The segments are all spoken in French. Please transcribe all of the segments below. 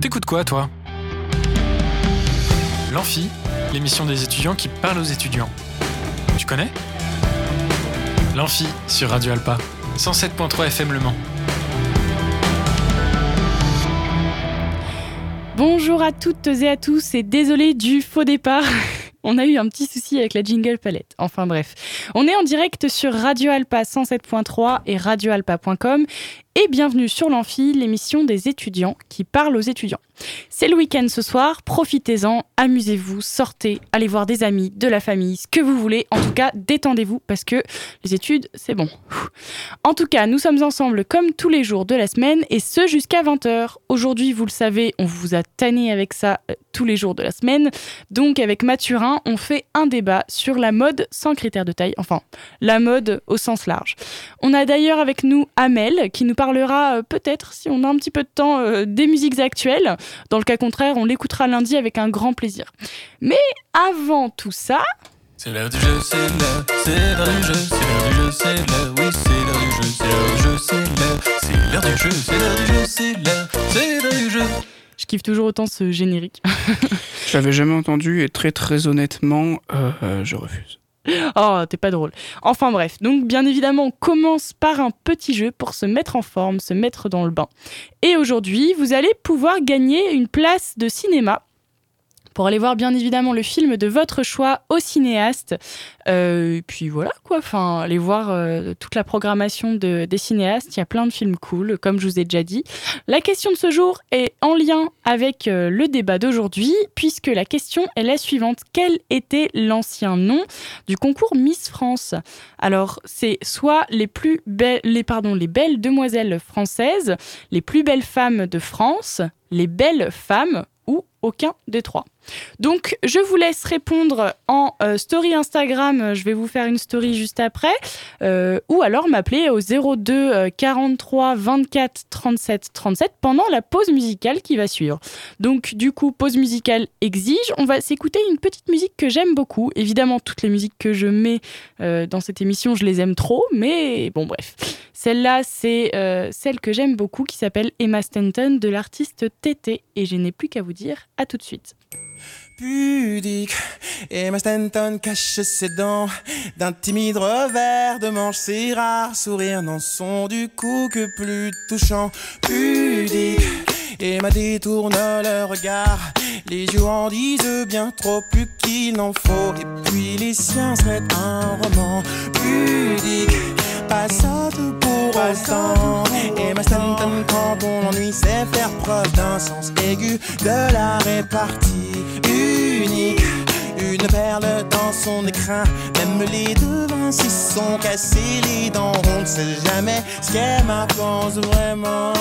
T'écoutes quoi, toi? L'Amphi, l'émission des étudiants qui parlent aux étudiants. Tu connais? L'Amphi sur Radio Alpa, 107.3 FM Le Mans. Bonjour à toutes et à tous et désolé du faux départ. On a eu un petit souci avec la jingle palette. Enfin bref. On est en direct sur Radio Alpa 107.3 et radioalpa.com et bienvenue sur l'Amphi, l'émission des étudiants qui parlent aux étudiants. C'est le week-end ce soir, profitez-en, amusez-vous, sortez, allez voir des amis, de la famille, ce que vous voulez. En tout cas, détendez-vous parce que les études, c'est bon. En tout cas, nous sommes ensemble comme tous les jours de la semaine et ce jusqu'à 20h. Aujourd'hui, vous le savez, on vous a tanné avec ça euh, tous les jours de la semaine. Donc avec Mathurin, on fait un débat sur la mode sans critères de taille, enfin la mode au sens large. On a d'ailleurs avec nous Amel qui nous parlera euh, peut-être, si on a un petit peu de temps, euh, des musiques actuelles. Dans le cas contraire, on l'écoutera lundi avec un grand plaisir. Mais avant tout ça... C'est l'heure du jeu, c'est l'heure, c'est l'heure du jeu, c'est l'heure du jeu, c'est l'heure, oui c'est l'heure du jeu, c'est l'heure du jeu, c'est l'heure, c'est l'heure du jeu, c'est l'heure du jeu, c'est l'heure, c'est l'heure du jeu. Je kiffe toujours autant ce générique. Je l'avais jamais entendu et très très honnêtement, euh, euh, je refuse. Oh, t'es pas drôle. Enfin bref, donc bien évidemment, on commence par un petit jeu pour se mettre en forme, se mettre dans le bain. Et aujourd'hui, vous allez pouvoir gagner une place de cinéma pour aller voir bien évidemment le film de votre choix au cinéaste. Euh, et puis voilà quoi, enfin, aller voir euh, toute la programmation de, des cinéastes. Il y a plein de films cool, comme je vous ai déjà dit. La question de ce jour est en lien avec euh, le débat d'aujourd'hui, puisque la question est la suivante. Quel était l'ancien nom du concours Miss France? Alors, c'est soit les plus belles, les, pardon, les belles demoiselles françaises, les plus belles femmes de France, les belles femmes ou aucun des trois. Donc, je vous laisse répondre en euh, story Instagram. Je vais vous faire une story juste après. Euh, ou alors m'appeler au 02 43 24 37 37 pendant la pause musicale qui va suivre. Donc, du coup, pause musicale exige. On va s'écouter une petite musique que j'aime beaucoup. Évidemment, toutes les musiques que je mets euh, dans cette émission, je les aime trop. Mais bon, bref. Celle-là, c'est celle que j'aime beaucoup qui s'appelle Emma Stanton de l'artiste TT. Et je n'ai plus qu'à vous dire à tout de suite. Pudique. Emma Stanton cache ses dents d'un timide revers de manche. Ses rares sourires n'en sont du coup que plus touchants. Pudique. Emma détourne le regard. Les yeux en disent bien trop plus qu'il n'en faut. Et puis les siens seraient un roman. Pudique. Pas sotte pour autant. Emma Stanton, quand on l'ennuie, sait faire preuve d'un sens aigu de la répartie unique. Une perle dans son écrin, même les devins s'y sont cassés les dents. On ne sait jamais ce qu'Emma pense vraiment.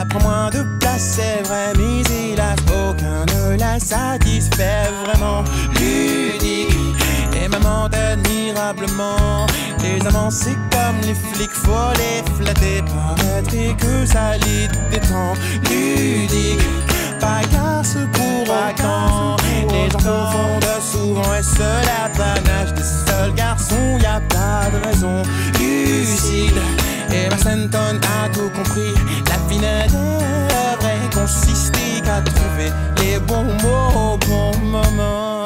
Ça prend moins de place, c'est vrai, mais hélas, aucun ne la satisfait vraiment. Ludique, et maman admirablement. Les amants, c'est comme les flics, faut les flatter, paraîtrait que ça les détend. Ludique, pas garce pour autant. Les gens confondent souvent, est-ce l'apanage des seuls garçons? Y a pas de raison. Lucide, Emma Stanton a tout compris. La finesse devrait consister qu'à trouver les bons mots au bon moment.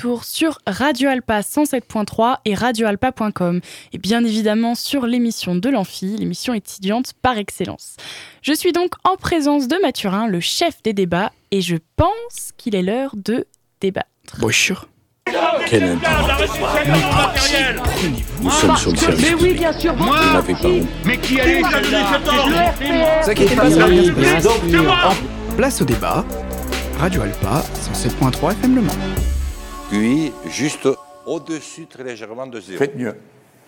Retour sur Radio Alpa 107.3 et radioalpa.com et bien évidemment sur l'émission de l'Amphi, l'émission étudiante par excellence. Je suis donc en présence de Mathurin, le chef des débats, et je pense qu'il est l'heure de débattre. Bonjour. Quel. Nous sommes sur le service Mais oui, bien sûr, Vous n'avez pas. Mais qui Ne vous inquiétez pas, ça va bien se passer. Place au débat. Radio Alpa, 107.3 FM Le Mans. Puis, juste au-dessus, très légèrement de zéro. Faites mieux.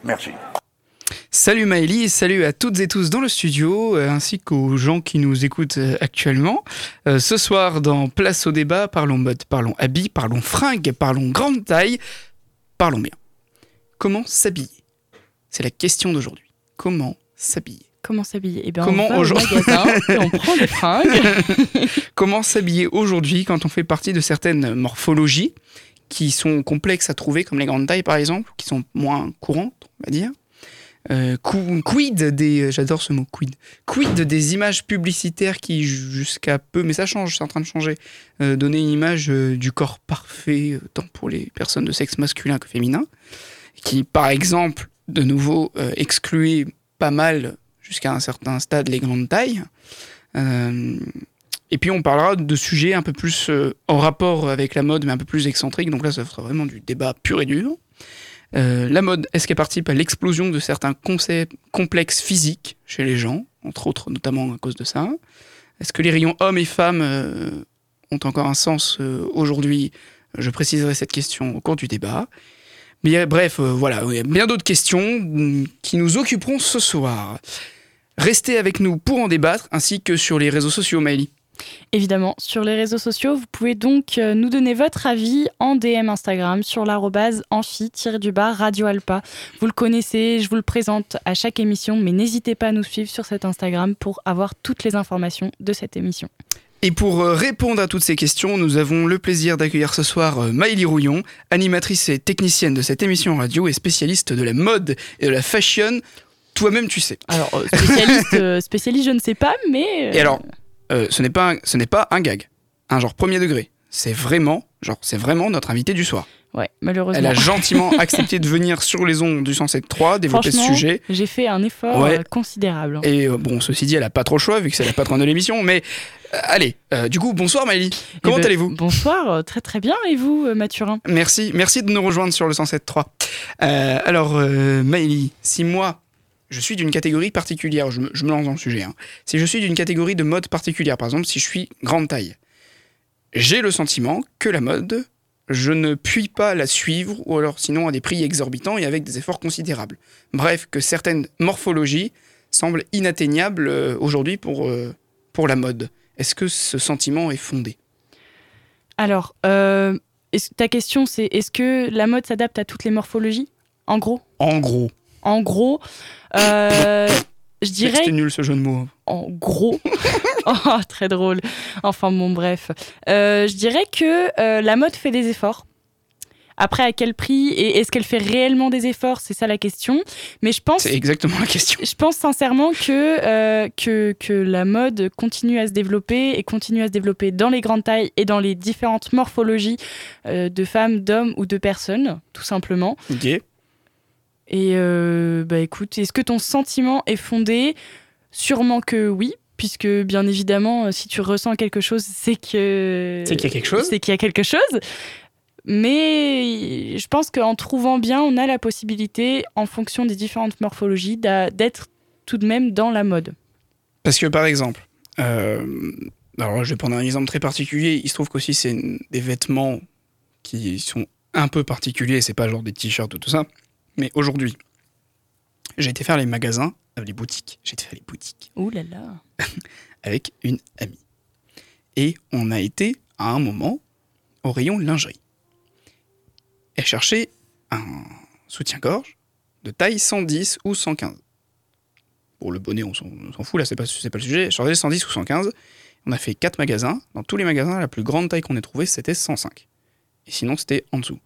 Merci. Salut Maëlie, et salut à toutes et tous dans le studio, euh, ainsi qu'aux gens qui nous écoutent euh, actuellement. Euh, ce soir, dans Place au débat, parlons mode, parlons habits, parlons fringues, parlons grande taille, parlons bien. Comment s'habiller? C'est la question d'aujourd'hui. Comment s'habiller? Comment s'habiller? Eh bien, Comment on va au aujourd'hui- magasin et on prend des fringues. Comment s'habiller aujourd'hui quand on fait partie de certaines morphologies? Qui sont complexes à trouver, comme les grandes tailles par exemple, qui sont moins courantes, on va dire Euh, qu- Quid des. J'adore ce mot, quid. Quid des images publicitaires qui, jusqu'à peu, mais ça change, c'est en train de changer, euh, donnaient une image euh, du corps parfait, euh, tant pour les personnes de sexe masculin que féminin, qui, par exemple, de nouveau, euh, excluait pas mal, jusqu'à un certain stade, les grandes tailles. Et puis on parlera de sujets un peu plus euh, en rapport avec la mode, mais un peu plus excentriques. Donc là, ça sera vraiment du débat pur et dur. Euh, la mode, est-ce qu'elle participe à l'explosion de certains concepts complexes physiques chez les gens, entre autres notamment à cause de ça? Est-ce que les rayons hommes et femmes euh, ont encore un sens aujourd'hui? Je préciserai cette question au cours du débat. Mais bref, voilà, il y a bien d'autres questions mm, qui nous occuperont ce soir. Restez avec nous pour en débattre, ainsi que sur les réseaux sociaux, Maëlie. Évidemment, sur les réseaux sociaux, vous pouvez donc euh, nous donner votre avis en DM Instagram sur l'arrobase amphi-du-bas Radio Alpa. Vous le connaissez, je vous le présente à chaque émission, mais n'hésitez pas à nous suivre sur cet Instagram pour avoir toutes les informations de cette émission. Et pour euh, répondre à toutes ces questions, nous avons le plaisir d'accueillir ce soir euh, Maëlie Rouillon, animatrice et technicienne de cette émission radio et spécialiste de la mode et de la fashion. Toi-même, tu sais. Alors, spécialiste, spécialiste, je ne sais pas, mais... Et alors, euh, ce n'est pas, un- ce n'est pas un gag, un genre premier degré. C'est vraiment, genre, c'est vraiment notre invité du soir. Ouais, malheureusement. Elle a gentiment accepté de venir sur les ondes du 107.3, développer ce sujet. J'ai fait un effort Ouais. euh, considérable. Et euh, bon, ceci dit, elle a pas trop le choix vu que c'est la patronne de l'émission. Mais euh, allez, euh, du coup, bonsoir Maëlie. Comment Eh ben, allez-vous? Bonsoir, très très bien. Et vous, Mathurin? Merci, merci de nous rejoindre sur le 107.3. Euh, alors, Maëlie, si moi, je suis d'une catégorie particulière, je me, je me lance dans le sujet, hein. si je suis d'une catégorie de mode particulière, par exemple, si je suis grande taille, j'ai le sentiment que la mode, je ne puis pas la suivre, ou alors sinon à des prix exorbitants et avec des efforts considérables. Bref, que certaines morphologies semblent inatteignables euh, aujourd'hui pour, euh, pour la mode. Est-ce que ce sentiment est fondé? Alors, euh, ta question c'est est-ce que la mode s'adapte à toutes les morphologies? En gros? En gros, En gros, euh, je dirais c'était nul ce jeu de mots. en gros. oh, très drôle. Enfin bon, bref. Euh, je dirais que euh, la mode fait des efforts. Après, à quel prix Et est-ce qu'elle fait réellement des efforts? C'est ça la question. Mais je pense C'est exactement la question. je pense sincèrement que, euh, que, que la mode continue à se développer et continue à se développer dans les grandes tailles et dans les différentes morphologies euh, de femmes, d'hommes ou de personnes, tout simplement. Ok. Et euh, bah écoute, est-ce que ton sentiment est fondé? Sûrement que oui, puisque bien évidemment, euh, si tu ressens quelque chose, c'est que C'est qu'il y a quelque chose. c'est qu'il y a quelque chose. Mais je pense qu'en trouvant bien, on a la possibilité, en fonction des différentes morphologies, d'être tout de même dans la mode. Parce que par exemple, euh, alors je vais prendre un exemple très particulier. Il se trouve qu'aussi c'est des vêtements qui sont un peu particuliers. C'est pas genre des t-shirts ou tout ça. Mais aujourd'hui, j'ai été faire les magasins, euh, les boutiques. J'ai été faire les boutiques Ouh là là. avec une amie. Et on a été à un moment au rayon lingerie. Elle cherchait un soutien-gorge de taille 110 ou 115. Pour le bonnet, on s'en fout, là, c'est pas, pas le sujet. Elle cherchait 110 ou 115. On a fait quatre magasins. Dans tous les magasins, la plus grande taille qu'on ait trouvée, c'était 105. Et sinon, c'était en dessous.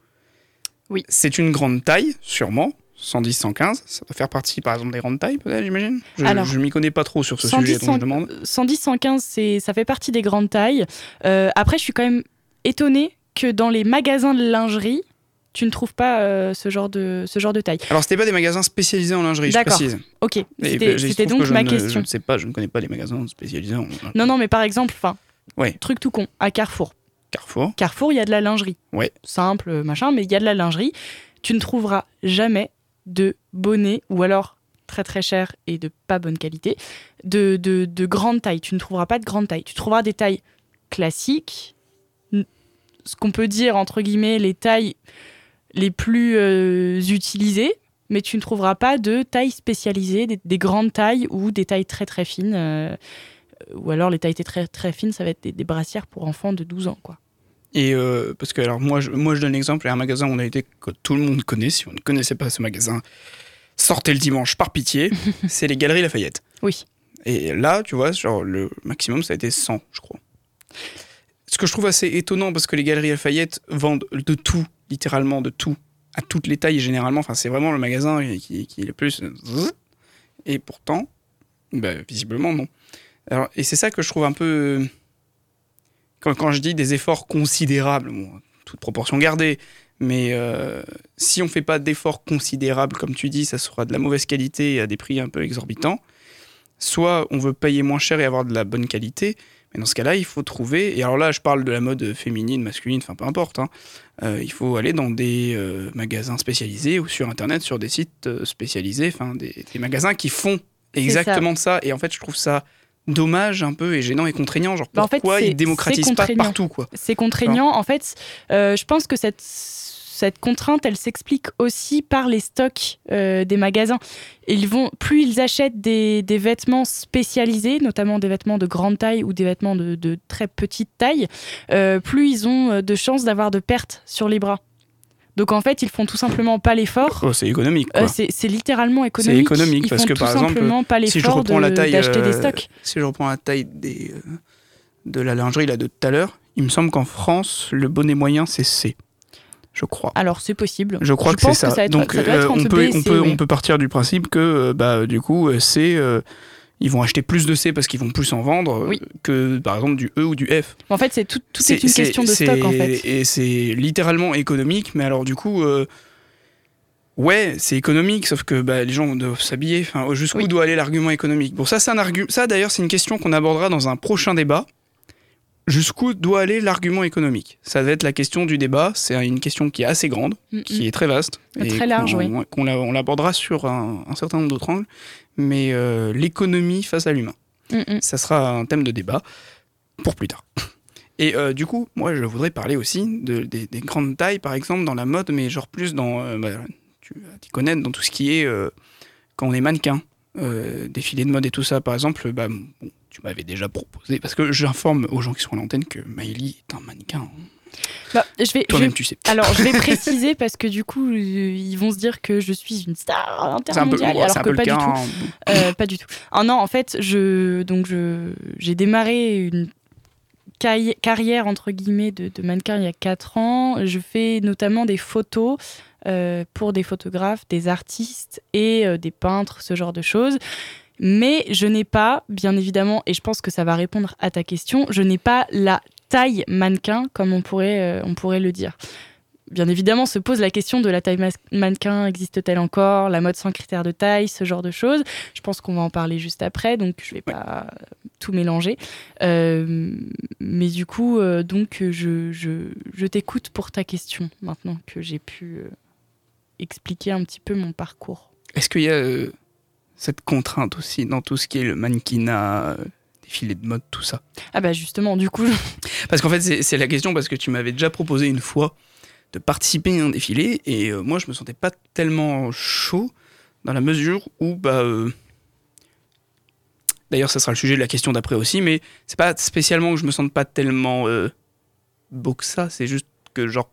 Oui. C'est une grande taille, sûrement. 110, 115. Ça doit faire partie, par exemple, des grandes tailles, peut-être, j'imagine Je, Alors, je m'y connais pas trop sur ce 110, sujet, donc je demande. 110, 115, c'est, ça fait partie des grandes tailles. Euh, après, je suis quand même étonnée que dans les magasins de lingerie, tu ne trouves pas euh, ce, genre de, ce genre de taille. Alors, c'était pas des magasins spécialisés en lingerie, je D'accord. précise. Ok, c'était trouve donc que je ma ne- question. Je ne sais pas, je ne connais pas les magasins spécialisés en Non, non, mais par exemple, enfin, Ouais. truc tout con, à Carrefour. Carrefour. Carrefour, il y a de la lingerie. Ouais. Simple, euh, machin, mais il y a de la lingerie. Tu ne trouveras jamais de bonnet, ou alors très très cher et de pas bonne qualité, de, de, de grande taille. Tu ne trouveras pas de grande taille. Tu trouveras des tailles classiques, ce qu'on peut dire, entre guillemets, les tailles les plus euh, utilisées, mais tu ne trouveras pas de tailles spécialisées, des, des grandes tailles ou des tailles très très fines. euh, ou alors les tailles très très fines, ça va être des, des brassières pour enfants de 12 ans, quoi. Et euh, parce que, alors, moi je, moi, je donne l'exemple, il y a un magasin où on a été, que tout le monde connaît. Si on ne connaissait pas ce magasin, sortez le dimanche par pitié. c'est les Galeries Lafayette. Oui. Et là, tu vois, genre, le maximum, ça a été 100, je crois. Ce que je trouve assez étonnant, parce que les Galeries Lafayette vendent de tout, littéralement de tout, à toutes les tailles, généralement. Enfin, c'est vraiment le magasin qui, qui est le plus. Et pourtant, bah, visiblement, non. Alors, et c'est ça que je trouve un peu. Quand, quand je dis des efforts considérables, bon, toute proportion gardée, mais euh, si on fait pas d'efforts considérables, comme tu dis, ça sera de la mauvaise qualité et à des prix un peu exorbitants. Soit on veut payer moins cher et avoir de la bonne qualité, mais dans ce cas-là, il faut trouver. Et alors là, je parle de la mode féminine, masculine, enfin peu importe. hein. Euh, il faut aller dans des euh, magasins spécialisés ou sur internet, sur des sites spécialisés, enfin des, des magasins qui font exactement ça. Et en fait, je trouve ça dommage un peu et gênant et contraignant. Genre Bah, en fait, pourquoi c'est- ils démocratisent pas contraignant. partout quoi C'est contraignant. En fait, euh, je pense que cette, cette contrainte, elle s'explique aussi par les stocks euh, des magasins. Ils vont, plus ils achètent des, des vêtements spécialisés, notamment des vêtements de grande taille ou des vêtements de, de très petite taille, euh, plus ils ont de chances d'avoir de pertes sur les bras. Donc en fait, ils font tout simplement pas l'effort. Oh, C'est économique. Euh, c'est c'est littéralement économique. économique, Ils parce font que, tout par exemple, pas si je reprends de- la taille, d'acheter des euh, stocks. Si je reprends la taille des, euh, de la lingerie là, de tout à l'heure, il me semble qu'en France, le bonnet moyen c'est C. Je crois. Alors c'est possible. Je crois que c'est ça. être- Donc ça euh, on, peut, on, peut, oui. on peut partir du principe que euh, bah, du coup, C, euh, ils vont acheter plus de C parce qu'ils vont plus en vendre euh, Oui. que par exemple du E ou du F. En fait, c'est tout, tout est, une question de stock en fait. Et c'est littéralement économique, mais alors du coup, euh, ouais, c'est économique, sauf que bah, les gens doivent s'habiller. Enfin, jusqu'où Oui. doit aller l'argument économique Bon, ça, c'est un argument. Ça, d'ailleurs, c'est une question qu'on abordera dans un prochain débat. Jusqu'où doit aller l'argument économique Ça va être la question du débat. C'est une question qui est assez grande, Mm, qui est très vaste. Très large, qu'on- oui. On l'abordera sur un, un certain nombre d'autres angles. Mais euh, l'économie face à l'humain. Mm. Ça sera un thème de débat pour plus tard. Et euh, du coup, moi, je voudrais parler aussi de, des, des grandes tailles, par exemple, dans la mode, mais genre plus dans, euh, bah, tu t'y connaître, dans tout ce qui est quand on est mannequin, euh, défilé de mode et tout ça. Par exemple, bah, bon, tu m'avais déjà proposé, parce que j'informe aux gens qui sont à l'antenne que Miley est un mannequin. hein. Bah, je vais, Toi-même, tu sais. alors, je vais préciser parce que du coup, euh, ils vont se dire que je suis une star C'est un peu, intermondiale, ouais, alors que peu le pas du tout. hein. Euh, pas du tout. Ah non, en fait, je donc je j'ai démarré une carrière entre guillemets de, de mannequin il y a 4 ans. Je fais notamment des photos euh, pour des photographes, des artistes et euh, des peintres, ce genre de choses. Mais je n'ai pas, bien évidemment, et je pense que ça va répondre à ta question, je n'ai pas la taille mannequin comme on pourrait, euh, on pourrait le dire. Bien évidemment, se pose la question de la taille mannequin, existe-t-elle encore La mode sans critères de taille, ce genre de choses. Je pense qu'on va en parler juste après, donc je vais pas tout mélanger. Euh, mais du coup, euh, donc je, t'écoute pour ta question maintenant que j'ai pu euh, expliquer un petit peu mon parcours. Est-ce qu'il y a euh, cette contrainte aussi dans tout ce qui est le mannequinat, euh, défilé de mode, tout ça? Ah bah justement, du coup, Parce qu'en fait, c'est la question parce que tu m'avais déjà proposé une fois de participer à un défilé et euh, moi, je me sentais pas tellement chaud dans la mesure où, bah. euh, D'ailleurs, ça sera le sujet de la question d'après aussi, mais c'est pas spécialement que je me sente pas tellement beau que ça, c'est juste que, genre,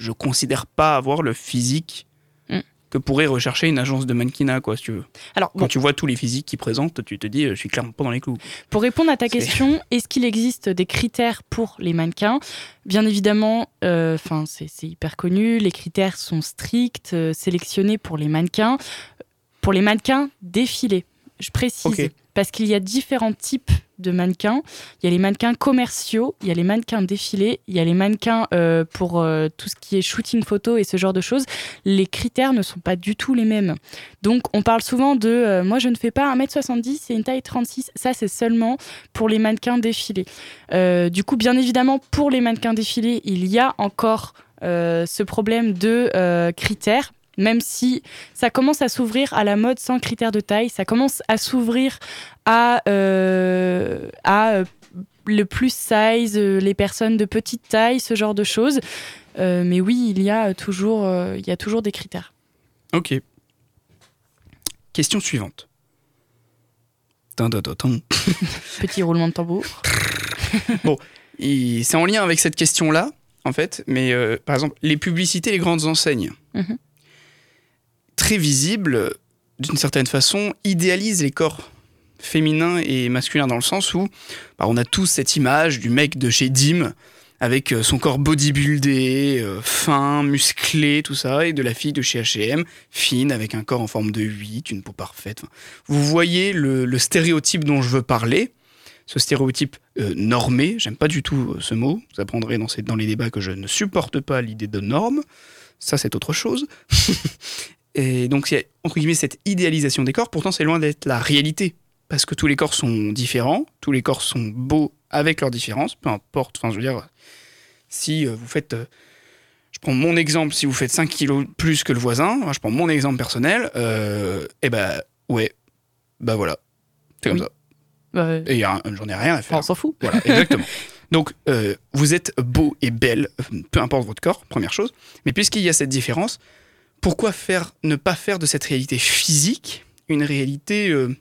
je considère pas avoir le physique Mm. que pourrait rechercher une agence de mannequinat, quoi, si tu veux. alors Quand bon, tu vois tous les physiques qu'ils présentent, tu te dis, euh, je suis clairement pas dans les clous. Pour répondre à ta question, est-ce qu'il existe des critères pour les mannequins? Bien évidemment, euh, c'est hyper connu, les critères sont stricts, euh, sélectionnés pour les mannequins, pour les mannequins défilés. Je précise, parce qu'il y a différents types de mannequins. Il y a les mannequins commerciaux, il y a les mannequins défilés, il y a les mannequins euh, pour euh, tout ce qui est shooting photo et ce genre de choses. Les critères ne sont pas du tout les mêmes. Donc on parle souvent de euh, moi je ne fais pas 1m70 et une taille 36. Ça c'est seulement pour les mannequins défilés. Du coup, bien évidemment, pour les mannequins défilés, il y a encore ce problème de critères. Même si ça commence à s'ouvrir à la mode sans critères de taille, ça commence à s'ouvrir à, euh, à euh, le plus size, euh, les personnes de petite taille, ce genre de choses. Euh, mais oui, il y a toujours, euh, il y a toujours des critères. Ok. Question suivante. Petit roulement de tambour. Et C'est en lien avec cette question-là, en fait, mais euh, par exemple, les publicités, les grandes enseignes, Mhm. Très visibles, d'une certaine façon, idéalisent les corps féminins et masculins dans le sens où bah, on a tous cette image du mec de chez Dim avec euh, son corps bodybuildé, euh, fin, musclé, tout ça, et de la fille de chez H&M, fine, avec un corps en forme de 8, une peau parfaite. Vous voyez le, stéréotype dont je veux parler, ce stéréotype euh, normé, j'aime pas du tout ce mot, vous apprendrez dans les débats que je ne supporte pas l'idée de norme, ça c'est autre chose. et donc il y a entre guillemets cette idéalisation des corps, pourtant c'est loin d'être la réalité, parce que tous les corps sont différents, tous les corps sont beaux avec leurs différences, peu importe, enfin je veux dire, si euh, vous faites... euh, je prends mon exemple, si vous faites 5 kilos plus que le voisin, moi, je prends mon exemple personnel, euh, et ben ouais, bah voilà, c'est comme ça. Euh, Et y a- j'en ai rien à faire. on s'en fout. Voilà, exactement. Donc, euh, vous êtes beau et belle, peu importe votre corps, première chose. Mais puisqu'il y a cette différence, pourquoi faire, ne pas faire de cette réalité physique une réalité euh,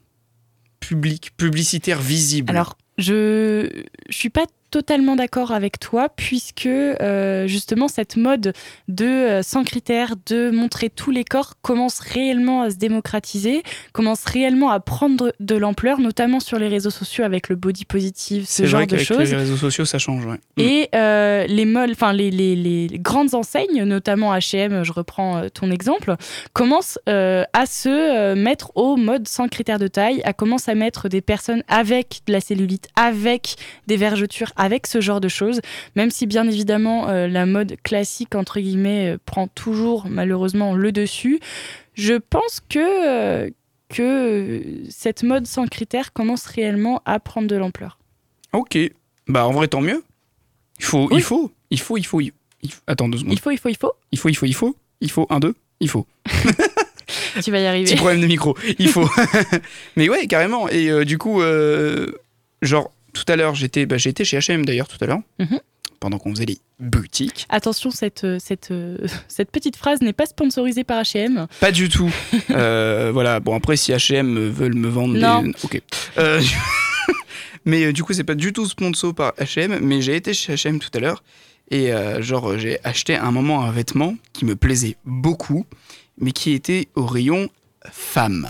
publique, publicitaire, visible? Alors, je je suis pas totalement d'accord avec toi puisque euh, justement cette mode de euh, sans critères de montrer tous les corps commence réellement à se démocratiser, commence réellement à prendre de l'ampleur, notamment sur les réseaux sociaux avec le body positive, ce genre vrai de choses. les réseaux sociaux, ça change. Ouais. Mm. Et euh, les molles, les, les, les grandes enseignes, notamment H&M, je reprends ton exemple, commencent à se mettre au mode sans critères de taille, à commencer à mettre des personnes avec de la cellulite, avec des vergetures, avec ce genre de choses, même si bien évidemment euh, la mode classique entre guillemets euh, prend toujours malheureusement le dessus. Je pense que euh, que cette mode sans critères commence réellement à prendre de l'ampleur. Ok. Bah, en vrai, tant mieux. Il faut, Oui. il faut, il faut, il faut. il- il faut- Attends deux secondes. Il faut, il faut, il faut. Il faut, il faut, il faut. Il faut, un, deux, il faut. Tu vas y arriver. Petit problème de micro, il faut. Mais ouais, carrément. Et euh, du coup, euh, genre, tout à l'heure, j'étais bah, j'étais chez HM d'ailleurs, tout à l'heure, Mhm. pendant qu'on faisait les boutiques. Attention, cette, euh, cette, euh, cette petite phrase n'est pas sponsorisée par H&M. Pas du tout. Euh, voilà, bon, après, si HM veulent me vendre Non. des. Ok. Euh, mais du coup, c'est pas du tout sponsor par HM, mais j'ai été chez HM tout à l'heure. Et euh, genre, j'ai acheté à un moment un vêtement qui me plaisait beaucoup, mais qui était au rayon femme.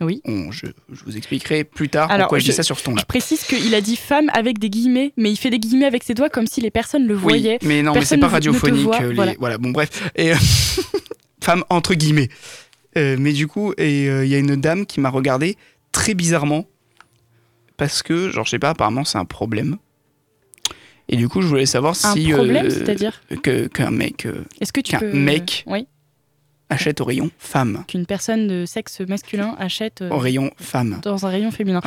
Oui. On- je, je vous expliquerai plus tard Alors, pourquoi je, je- dis ça sur ce ton-là. Je précise qu'il a dit femme avec des guillemets, mais il fait des guillemets avec ses doigts comme si les personnes le voyaient. Oui, mais non, mais c'est Personne pas radiophonique. voit, euh, les- voilà. voilà. bon, bref. Et, euh, femme entre guillemets. Euh, mais du coup, euh, il y a une dame qui m'a regardé très bizarrement. Parce que, genre, je sais pas, apparemment, c'est un problème. Et du coup, je voulais savoir Un si. problème, euh, c'est-à-dire Qu'un mec Est-ce que tu qu'un peux... mec- Oui, achète au rayon femme. qu'une personne de sexe masculin achète euh, Au rayon femme. dans un rayon féminin.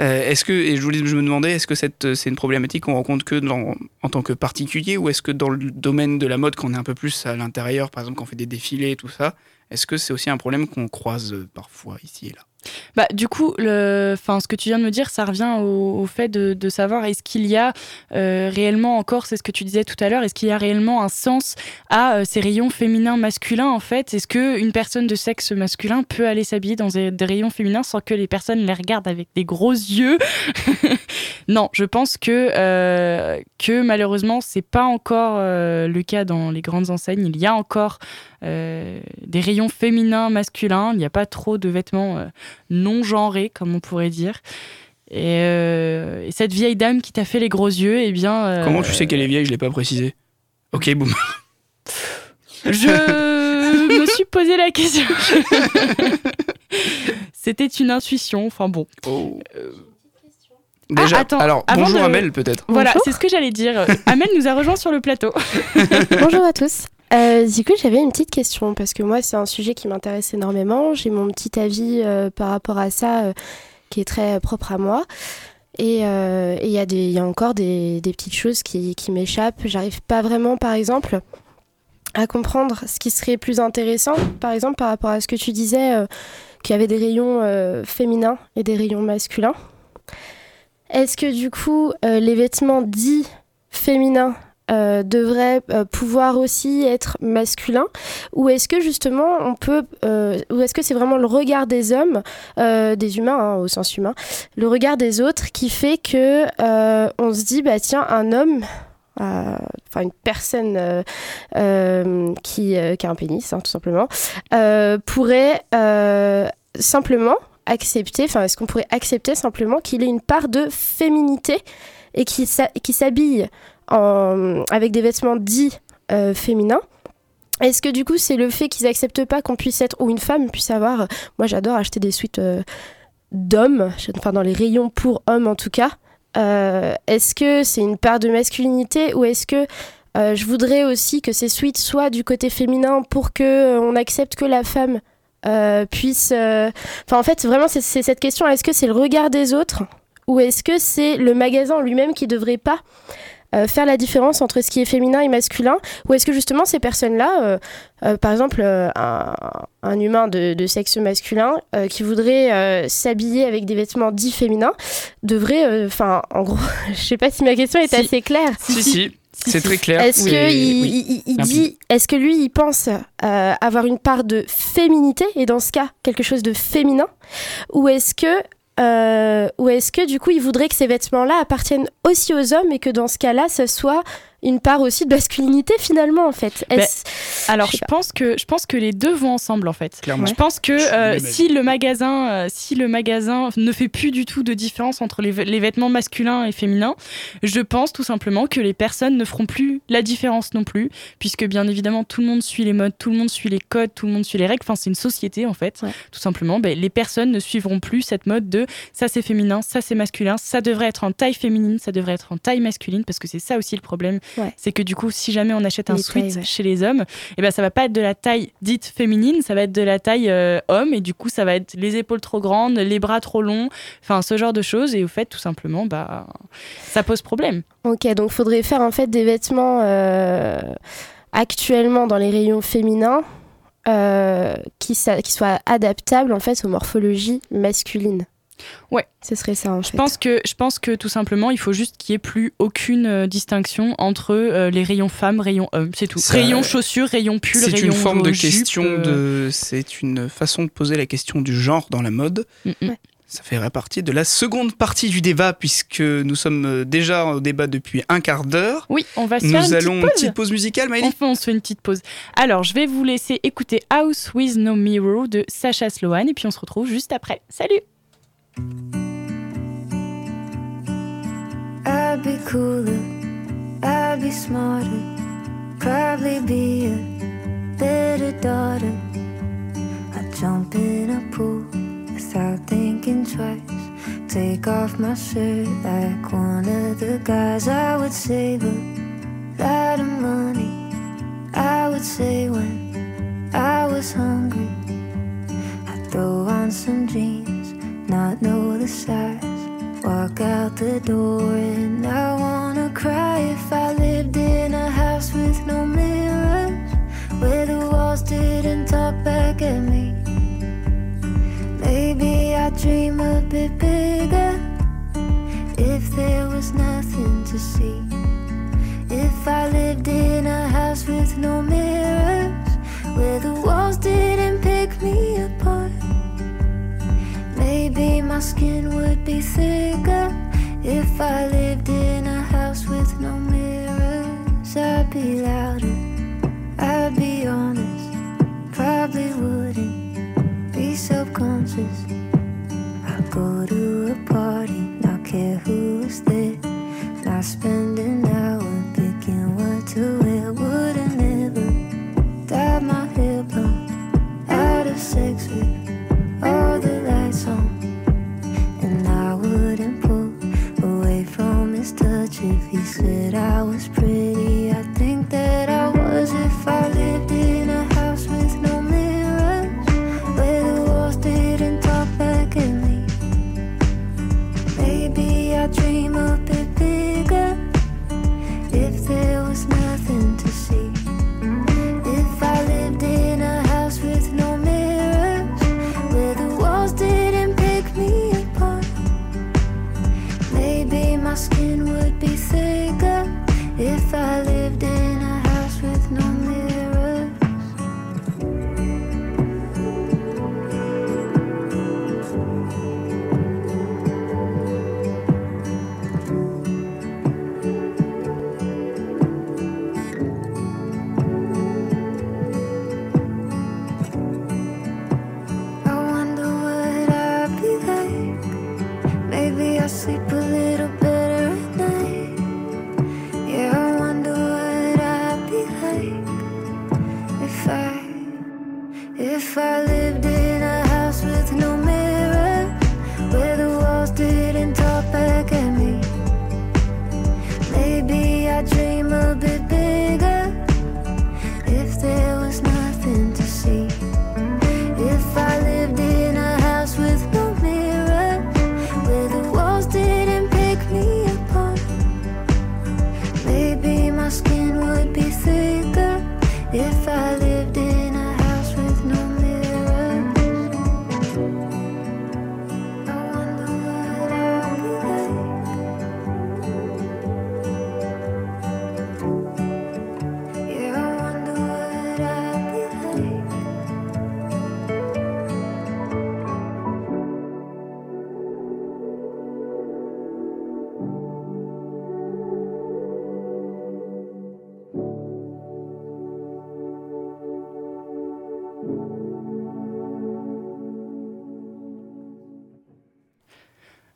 Euh, est-ce que, et je, voulais, je me demandais, est-ce que cette, c'est une problématique qu'on rencontre que dans- en tant que particulier ou est-ce que dans le domaine de la mode, qu'on est un peu plus à l'intérieur, par exemple, quand on fait des défilés et tout ça, est-ce que c'est aussi un problème qu'on croise euh, parfois ici et là? Bah, du coup, le, enfin, ce que tu viens de me dire, ça revient au, fait de, savoir est-ce qu'il y a euh, réellement encore, c'est ce que tu disais tout à l'heure, est-ce qu'il y a réellement un sens à euh, ces rayons féminins masculins en fait? Est-ce que une personne de sexe masculin peut aller s'habiller dans des, rayons féminins sans que les personnes les regardent avec des gros yeux? Non, je pense que euh, que malheureusement c'est pas encore euh, le cas dans les grandes enseignes. Il y a encore des rayons féminins, masculins. Il n'y a pas trop de vêtements euh, non genrés, comme on pourrait dire. Et, euh, et cette vieille dame qui t'a fait les gros yeux, eh bien. euh, Comment tu sais qu'elle est vieille? Je l'ai pas précisé. Ok, boum. Je me suis posé la question. C'était une intuition. Enfin bon. Oh. Euh, Déjà, Ah, attends, alors bonjour de- Amel peut-être. Voilà, c'est ce que j'allais dire. Euh, Amel nous a rejoint sur le plateau. Bonjour à tous. Euh, du coup, j'avais une petite question parce que moi, c'est un sujet qui m'intéresse énormément. J'ai mon petit avis euh, par rapport à ça euh, qui est très propre à moi. Et euh, il y, a encore des, petites choses qui, qui m'échappent. J'arrive pas vraiment, par exemple, à comprendre ce qui serait plus intéressant, par exemple, par rapport à ce que tu disais, qu'il y avait des rayons féminins et des rayons masculins. Est-ce que du coup, les vêtements dits féminins euh, devraient euh, pouvoir aussi être masculins ou est-ce que justement on peut euh, ou est-ce que c'est vraiment le regard des hommes des humains hein, au sens humain le regard des autres qui fait que on se dit bah tiens un homme enfin une personne qui, qui a un pénis hein, tout simplement pourrait simplement accepter enfin est-ce qu'on pourrait accepter simplement qu'il ait une part de féminité et qui s'habille en- avec des vêtements dits euh, féminins. Est-ce que du coup c'est le fait qu'ils acceptent pas qu'on puisse être ou une femme puisse avoir moi j'adore acheter des suites euh, d'hommes enfin dans les rayons pour hommes en tout cas Euh, est-ce que c'est une part de masculinité ou est-ce que euh, je voudrais aussi que ces suites soient du côté féminin pour que euh, on accepte que la femme euh, puisse euh, enfin en fait vraiment c'est cette question est-ce que c'est le regard des autres ou est-ce que c'est le magasin lui-même qui devrait pas euh, faire la différence entre ce qui est féminin et masculin Ou est-ce que justement ces personnes-là, euh, euh, par exemple euh, un, un humain de, de sexe masculin euh, qui voudrait euh, s'habiller avec des vêtements dits féminins, devrait, enfin en gros, je sais pas si ma question est Si. assez claire. Si si, c'est très clair. Est-ce Oui, que il, oui. il- il Limpide. dit, est-ce que lui, il pense euh, avoir une part de féminité et dans ce cas quelque chose de féminin, ou est-ce que euh, ou est-ce que du coup il voudrait que ces vêtements-là appartiennent aussi aux hommes et que dans ce cas-là, ce soit une part aussi de masculinité finalement en fait. Ben, Est-ce- Alors, Je pense que je pense que les deux vont ensemble en fait. Clairement. Je pense que euh, si le magasin, euh, si le magasin ne fait plus du tout de différence entre les, vêtements masculins et féminins, je pense tout simplement que les personnes ne feront plus la différence non plus, puisque bien évidemment tout le monde suit les modes, tout le monde suit les codes, tout le monde suit les règles. Enfin, c'est une société en fait. Ouais. Tout simplement, ben, les personnes ne suivront plus cette mode de ça c'est féminin, ça c'est masculin, ça devrait être en taille féminine, ça devrait être en taille masculine, parce que c'est ça aussi le problème, Ouais. c'est que du coup si jamais on achète un Les sweat tailles, ouais. chez les hommes, et ben ça va pas être de la taille dite féminine, ça va être de la taille euh, homme et du coup ça va être les épaules trop grandes, les bras trop longs, enfin ce genre de choses et au fait tout simplement bah ça pose problème. Ok, donc faudrait faire en fait des vêtements euh, actuellement dans les rayons féminins euh, qui, qui soient adaptables en fait aux morphologies masculines. Ouais. Ce serait ça en Je fait. pense que je pense que tout simplement il faut juste qu'il y ait plus aucune euh, distinction entre euh, les rayons femmes, rayons hommes, c'est tout. Ça- Rayons chaussures, rayons pull, C'est rayons une forme de jupe, question euh, de. C'est une façon de poser la question du genre dans la mode. mm, mm. Ouais. Ça ferait partie de la seconde partie du débat puisque nous sommes euh, déjà au débat depuis un quart d'heure. Oui, on va se Nous faire une allons une petite petite pause. pause musicale, Maëlie Enfin, on se fait une petite pause. Alors, je vais vous laisser écouter House with No Mirror de Sacha Sloan et puis on se retrouve juste après. Salut I'd be cooler, I'd be smarter, probably be a better daughter. I'd jump in a pool without thinking twice. Take off my shirt like one of the guys. I would save a lot of money. I would say when I was hungry, I'd throw on some jeans, Walk out the door and I wanna cry if I lived in a house with no mirrors Where the walls didn't talk back at me. Maybe I dream a bit bigger If there was nothing to see. If I lived in a house with no mirrors skin would be thicker if I lived my skin would be thicker if I lived.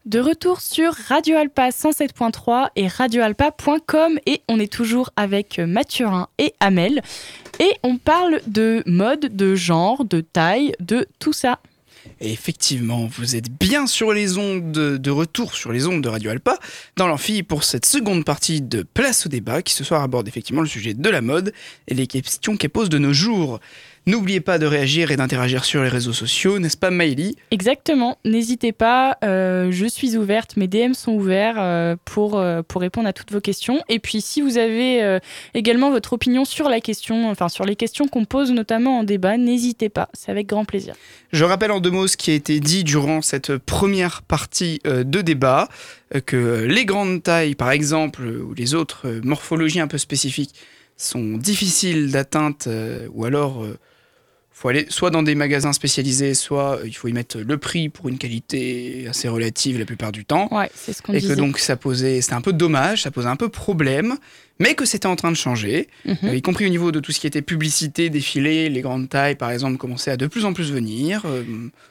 De retour sur Radio Alpa 107.3 et radioalpa.com et on est toujours avec Mathurin et Amel et on parle de mode, de genre, de taille, de tout ça. Effectivement, vous êtes bien sur les ondes de, de retour sur les ondes de Radio Alpa dans l'amphi pour cette seconde partie de Place au débat qui ce soir aborde effectivement le sujet de la mode et les questions qu'elle pose de nos jours. N'oubliez pas de réagir et d'interagir sur les réseaux sociaux, n'est-ce pas Maïli Exactement, n'hésitez pas, euh, je suis ouverte, mes DM sont ouverts euh, pour, euh, pour répondre à toutes vos questions. Et puis si vous avez également votre opinion sur la question, enfin sur les questions qu'on pose notamment en débat, n'hésitez pas, c'est avec grand plaisir. Je rappelle en deux mots ce qui a été dit durant cette première partie de débat, que les grandes tailles par exemple, ou les autres morphologies un peu spécifiques, sont difficiles d'atteinte, ou alors faut aller soit dans des magasins spécialisés, soit euh, il faut y mettre le prix pour une qualité assez relative la plupart du temps. Ouais, c'est ce qu'on Et disait. que donc ça posait, c'était un peu dommage, ça posait un peu problème, mais que c'était en train de changer, Mhm. euh, y compris au niveau de tout ce qui était publicité, défilé, les grandes tailles par exemple commençaient à de plus en plus venir. euh,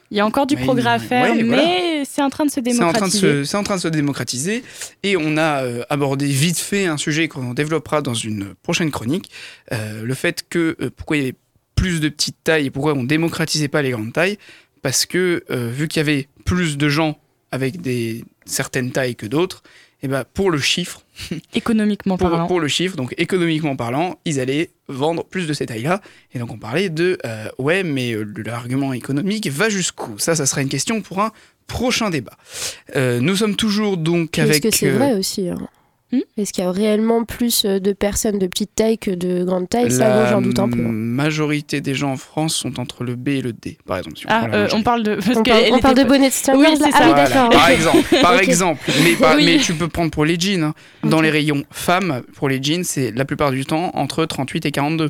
Il y a encore du progrès à faire, ouais, mais voilà. c'est en train de se démocratiser. se, c'est en train de se démocratiser et on a euh, abordé vite fait un sujet qu'on développera dans une prochaine chronique, le fait que pourquoi il y avait plus de petites tailles et pourquoi on démocratisait pas les grandes tailles, parce que euh, vu qu'il y avait plus de gens avec des certaines tailles que d'autres, et ben pour le chiffre, Économiquement pour, parlant. pour le chiffre, donc économiquement parlant, ils allaient vendre plus de ces tailles-là. Et donc on parlait de euh, ouais, mais euh, l'argument économique va jusqu'où? Ça, ça sera une question pour un prochain débat. Euh, nous sommes toujours donc Est-ce avec. que c'est vrai aussi hein Hmm? Est-ce qu'il y a réellement plus euh, de personnes de petite taille que de grande taille? Ça, la j'en doute un peu. hein. majorité des gens en France sont entre le B et le D, par exemple. si on Ah, la euh, on parle de. parce On qu'elle- parle, elle on parle était de bonnet de Star Oui. Ah oui, Voilà, d'accord. Par exemple, par exemple. Mais, par- Oui. mais tu peux prendre pour les jeans. hein. Dans les rayons femmes, pour les jeans, c'est la plupart du temps entre 38 et 42.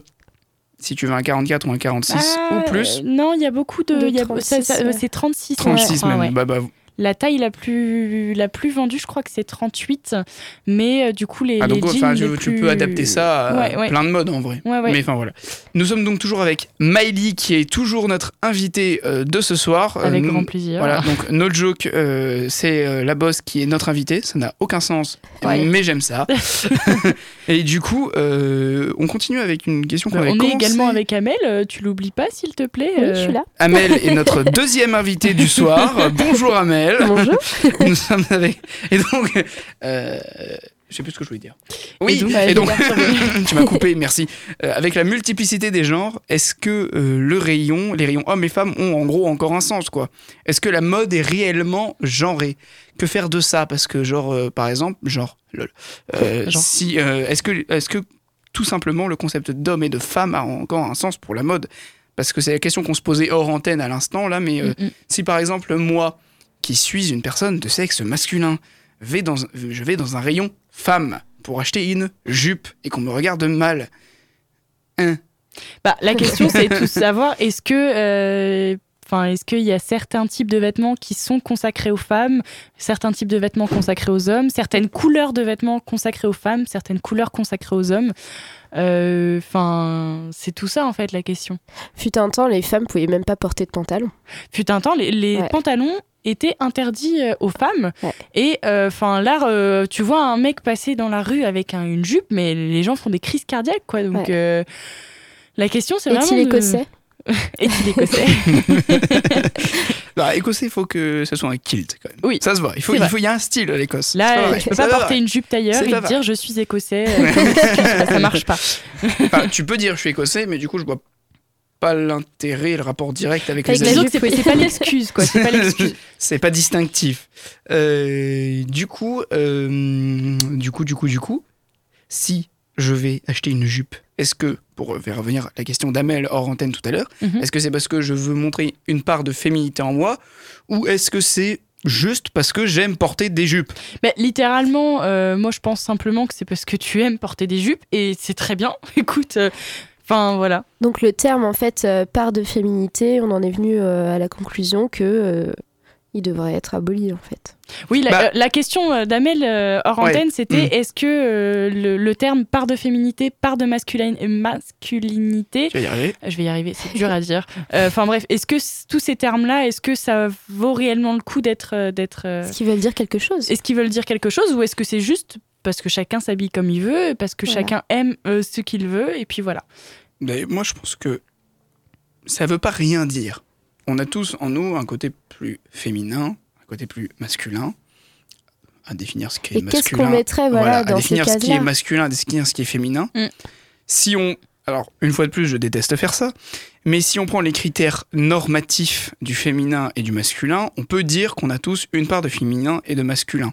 Si tu veux un 44 ou un 46 Ah, ou plus. euh, non, il y a beaucoup de. De il y a- 36, ça- ça- ouais. c'est 36. ouais, 36 je crois, même. ouais. Bah, bah, La taille la plus, la plus vendue, je crois que c'est 38. Mais euh, du coup, les. Ah, donc, les enfin, jeans tu, les tu plus- peux adapter ça à Ouais, ouais. plein de modes en vrai. Ouais, ouais. Mais enfin voilà. Nous sommes donc toujours avec Miley qui est toujours notre invitée euh, de ce soir. Euh, Avec nous- grand plaisir. Voilà, donc no joke, euh, c'est euh, la boss qui est notre invitée. Ça n'a aucun sens, Ouais. mais j'aime ça. Et du coup, euh, on continue avec une question qu'on Euh, avait on est également avec Amel, tu l'oublies pas s'il te plaît Oui, euh, je suis là. Amel est notre deuxième invitée du soir. Bonjour Amel. Bonjour. Nous sommes avec. Et donc, euh, je sais plus ce que je voulais dire. Oui, Et donc, et bah, donc, tu m'as coupé, merci. Euh, avec la multiplicité des genres, est-ce que euh, le rayon, les rayons hommes et femmes ont en gros encore un sens, quoi? Est-ce que la mode est réellement genrée? Que faire de ça? Parce que, genre, euh, par exemple, genre, lol. Genre. Si, est-ce que, est-ce que tout simplement le concept d'homme et de femme a encore un sens pour la mode? Parce que c'est la question qu'on se posait hors antenne à l'instant, là, mais Mm, mm. si par exemple, moi, qui suis une personne de sexe masculin, vais dans, je vais dans un rayon femme pour acheter une jupe et qu'on me regarde mal, hein, Bah, la question, c'est de savoir est-ce que. euh, Enfin, est-ce qu'il y a certains types de vêtements qui sont consacrés aux femmes, certains types de vêtements consacrés aux hommes, certaines couleurs de vêtements consacrés aux femmes, certaines couleurs consacrées aux hommes? Euh, Enfin, c'est tout ça en fait la question. Fut un temps, les femmes pouvaient même pas porter de pantalon. Fut un temps, les, les Ouais. pantalons étaient interdits euh, aux femmes. Ouais. Et enfin là, euh, tu vois un mec passer dans la rue avec un- une jupe, mais les gens font des crises cardiaques, quoi. Donc Ouais. euh, la question, c'est vraiment. Est-il de- écossais Est-il écossais Bah, écossais, il faut que ce soit un kilt quand même. Oui. Ça se voit. Il faut, il faut, il y a un style à l'Écosse. Là, tu peux pas pas porter une jupe tailleur et te dire je suis écossais. euh, ça marche pas. Enfin, tu peux dire je suis écossais, mais du coup, je vois pas l'intérêt et le rapport direct avec, Avec les que c'est pas l'excuse, quoi. C'est pas l'excuse. C'est pas distinctif. Euh, du coup, euh, du coup, du coup, du coup, si je vais acheter une jupe, est-ce que, pour faire revenir à la question d'Amel hors antenne tout à l'heure, Mhm. est-ce que c'est parce que je veux montrer une part de féminité en moi, ou est-ce que c'est juste parce que j'aime porter des jupes? Mais littéralement, euh, moi je pense simplement que c'est parce que tu aimes porter des jupes et c'est très bien. Écoute, euh, enfin voilà. Donc le terme en fait euh, part de féminité, on en est venu euh, à la conclusion que euh, il devrait être aboli en fait. Oui, la, Bah- euh, la question euh, d'Amel euh, hors Ouais. antenne, c'était Mm. est-ce que euh, le, le terme part de féminité, part de masculin- masculinité, Tu vas y arriver. je vais y arriver, c'est dur à dire. Euh, Enfin bref, est-ce que tous ces termes-là, est-ce que ça vaut réellement le coup d'être, euh, d'être, euh, Ce qui veut dire quelque chose? est-ce qu'ils veulent dire quelque chose ou est-ce que c'est juste parce que chacun s'habille comme il veut, parce que Voilà. chacun aime euh, ce qu'il veut et puis voilà. Mais moi, je pense que ça veut pas rien dire. On a tous en nous un côté plus féminin, un côté plus masculin, à définir ce qui est Et qu'est-ce masculin. qu'on mettrait voilà, à dans ces définir ce qui est masculin, à définir ce qui est féminin. Mm. Si on, alors une fois de plus, je déteste faire ça, mais si on prend les critères normatifs du féminin et du masculin, on peut dire qu'on a tous une part de féminin et de masculin.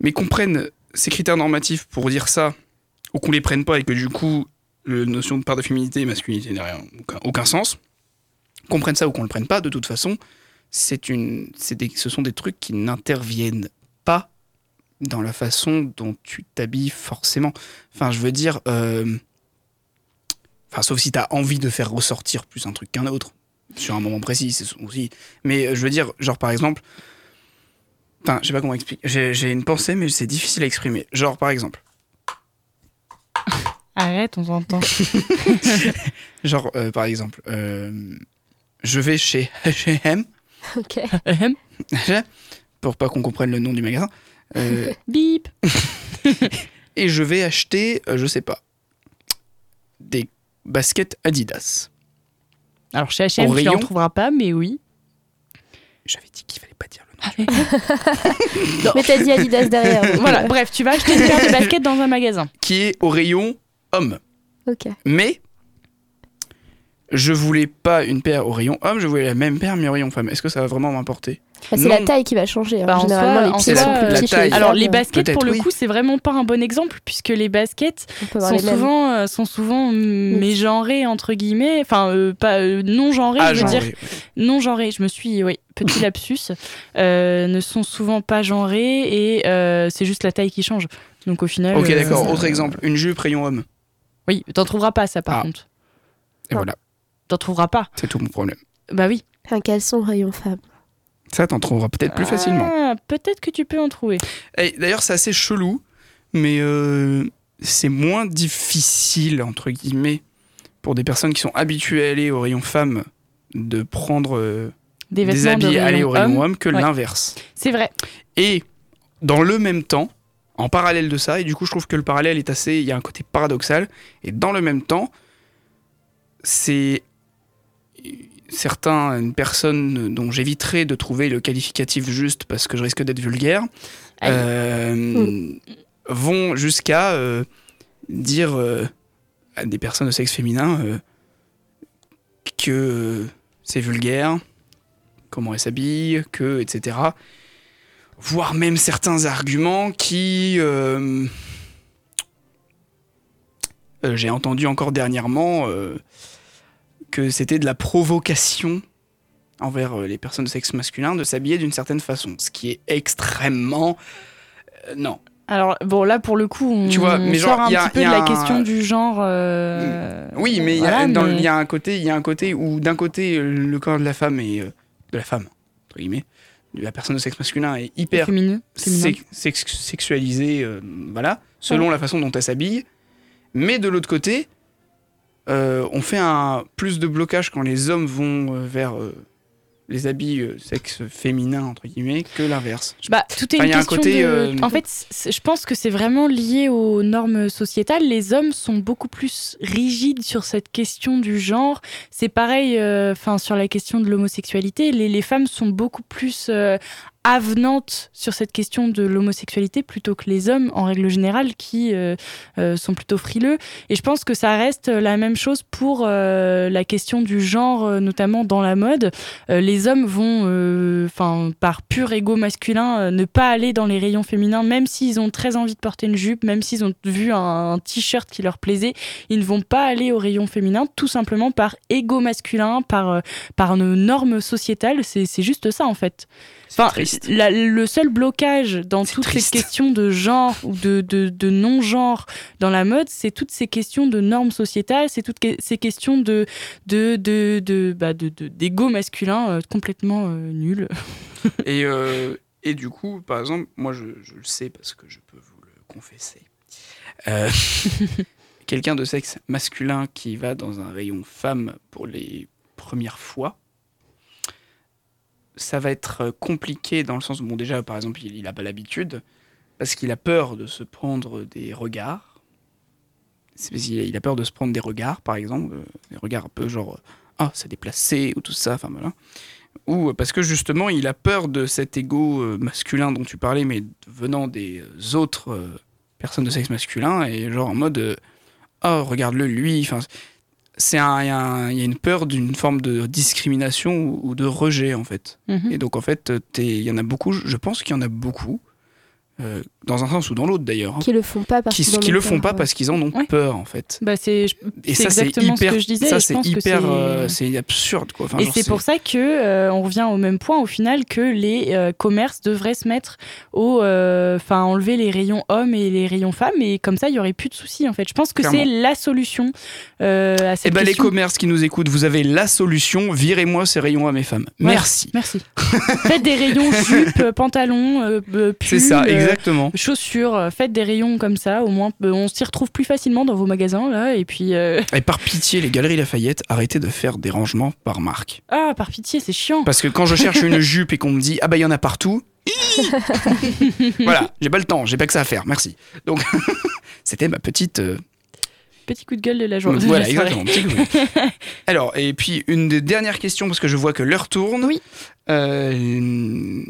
Mais qu'on prenne ces critères normatifs pour dire ça, ou qu'on les prenne pas et que du coup, la notion de part de féminité et masculinité n'a rien- aucun, aucun sens, qu'on prenne ça ou qu'on le prenne pas, de toute façon, c'est une, c'est des, ce sont des trucs qui n'interviennent pas dans la façon dont tu t'habilles forcément. Enfin, je veux dire, euh, enfin, sauf si tu as envie de faire ressortir plus un truc qu'un autre sur un moment précis, c'est aussi. Mais euh, je veux dire, genre par exemple, enfin, je sais pas comment expliquer. J'ai une pensée, mais c'est difficile à exprimer. Genre par exemple, Arrête, on s'entend. genre euh, par exemple, euh, je vais chez H&M Ok. pour pas qu'on comprenne le nom du magasin. euh, Bip. et je vais acheter, euh, je sais pas, des baskets Adidas. Alors chez H&M, Au tu n'en trouveras pas, mais oui. J'avais dit qu'il fallait pas dire le nom. Mais t'as dit Adidas derrière. donc, Voilà, euh, bref, tu vas acheter une paire de baskets dans un magasin. Qui est au rayon homme. Ok. Mais je voulais pas une paire au rayon homme, je voulais la même paire mais au rayon femme. Est-ce que ça va vraiment m'importer? Bah, c'est la taille qui va changer. hein. Bah, en Généralement, les pieds sont plus la petits taille. Alors les baskets, pour le oui. coup, c'est vraiment pas un bon exemple puisque les baskets sont les souvent, euh, sont souvent mm, mégenrées entre guillemets, enfin euh, pas euh, non genrées, Ah, je veux genre, dire oui. non genrées. Je me suis, oui, petit lapsus, euh, ne sont souvent pas genrées et euh, c'est juste la taille qui change. Donc au final. Ok, euh, d'accord. Autre exemple, une jupe rayon homme. Oui, t'en trouveras pas ça par Ah. contre. Et Non. voilà, T'en trouveras pas. c'est tout mon problème. Bah oui. Un caleçon rayon femme. Ça, t'en trouveras peut-être plus facilement. Ah, Peut-être que tu peux en trouver. Et D'ailleurs, c'est assez chelou, mais euh, c'est moins difficile, entre guillemets, pour des personnes qui sont habituées à aller au rayon femme de prendre euh, Des des, vêtements de habits à aller au rayon homme. homme que Ouais. l'inverse. C'est vrai. Et dans le même temps, en parallèle de ça, et du coup je trouve que le parallèle est assez, il y a un côté paradoxal, et dans le même temps, c'est certaines personnes dont j'éviterai de trouver le qualificatif juste parce que je risque d'être vulgaire, euh, vont jusqu'à euh, dire euh, à des personnes de sexe féminin que c'est vulgaire, comment elles s'habillent, que, etc. Voire même certains arguments qui... J'ai entendu encore dernièrement que c'était de la provocation envers euh, les personnes de sexe masculin de s'habiller d'une certaine façon, ce qui est extrêmement... euh, non. Alors bon là pour le coup on, Tu vois, mais sort genre, un a- petit peu de la un- question du genre. euh, Oui, mais il y a- voilà, dans le- mais- il y a un côté, il y a un côté où d'un côté le corps de la femme est euh, de la femme entre guillemets, de la personne de sexe masculin est hyper féminin. féminin. sex- sex- sexualisée, voilà, selon la façon dont elle s'habille. Mais de l'autre côté, euh, on fait un plus de blocage quand les hommes vont euh, vers euh, les habits sexe féminin entre guillemets que l'inverse. Bah, tout est Enfin, une il y a un question côté, de... En fait, je pense que c'est vraiment lié aux normes sociétales. Les hommes sont beaucoup plus rigides sur cette question du genre. C'est pareil, enfin, sur la question de l'homosexualité. Les, les femmes sont beaucoup plus avenantes sur cette question de l'homosexualité plutôt que les hommes, en règle générale, qui euh, euh, sont plutôt frileux. Et je pense que ça reste la même chose pour euh, la question du genre, euh, notamment dans la mode. Euh, les hommes vont, euh, enfin, par pur ego masculin, euh, ne pas aller dans les rayons féminins, même s'ils ont très envie de porter une jupe, même s'ils ont vu un, un t-shirt qui leur plaisait, ils ne vont pas aller aux rayons féminins, tout simplement par ego masculin, par, euh, par nos normes sociétales. C'est c'est juste ça, en fait. Enfin, la- le seul blocage dans toutes triste. ces questions de genre ou de, de, de non-genre dans la mode, c'est toutes ces questions de normes sociétales, c'est toutes que- ces questions de de de de bah, de- de- d'ego masculin euh, complètement euh, nul. Et, euh, et du coup, par exemple, moi je, je le sais parce que je peux vous le confesser. Quelqu'un de sexe masculin qui va dans un rayon femme pour les premières fois, ça va être euh, compliqué dans le sens où, bon, déjà, par exemple, il n'a pas l'habitude parce qu'il a peur de se prendre des regards. Il a peur de se prendre des regards, par exemple, euh, des regards un peu genre euh, ah, c'est déplacé ou tout ça, enfin voilà ou parce que justement il a peur de cet ego masculin dont tu parlais, mais venant des autres personnes de sexe masculin, et genre en mode oh regarde-le lui, enfin c'est un, il y, a y une peur d'une forme de discrimination ou, ou de rejet en fait. Mhm. Et donc en fait il y en a beaucoup, je pense qu'il y en a beaucoup, euh, dans un sens ou dans l'autre d'ailleurs, hein, Qui le font pas parce qui, qu'ils en qui ont le font peur, pas ouais. parce qu'ils en ont Ouais. peur en fait. Bah c'est Et ça c'est exactement hyper, ce que je disais. ça et c'est hyper, c'est- euh, c'est absurde quoi. Enfin, et c'est pour ça que euh, on revient au même point au final que les euh, commerces devraient se mettre au, euh, enfin enlever les rayons hommes et les rayons femmes et comme ça il y aurait plus de soucis en fait. Je pense que c'est la solution euh, à Eh cette ben, les question. commerces qui nous écoutent, vous avez la solution. Virez-moi ces rayons à mes femmes. Voilà. Merci. Merci. faites des rayons euh, euh, C'est ça, euh, exactement. Chaussures. euh, Faites des rayons comme ça. Au moins, euh, on s'y retrouve plus facilement dans vos magasins là. Et puis, euh, Et par pitié, les Galeries Lafayette, arrêtez de faire des rangements par marque. ah, par pitié, c'est chiant. Parce que quand je cherche une jupe et qu'on me dit ah bah il y en a partout, voilà, j'ai pas le temps, j'ai pas que ça à faire, merci. Donc c'était ma petite. euh, Petit coup de gueule de la journée. voilà, de la soirée. exactement. petit coup de- Alors et puis une des dernières questions parce que je vois que l'heure tourne. Oui. Euh,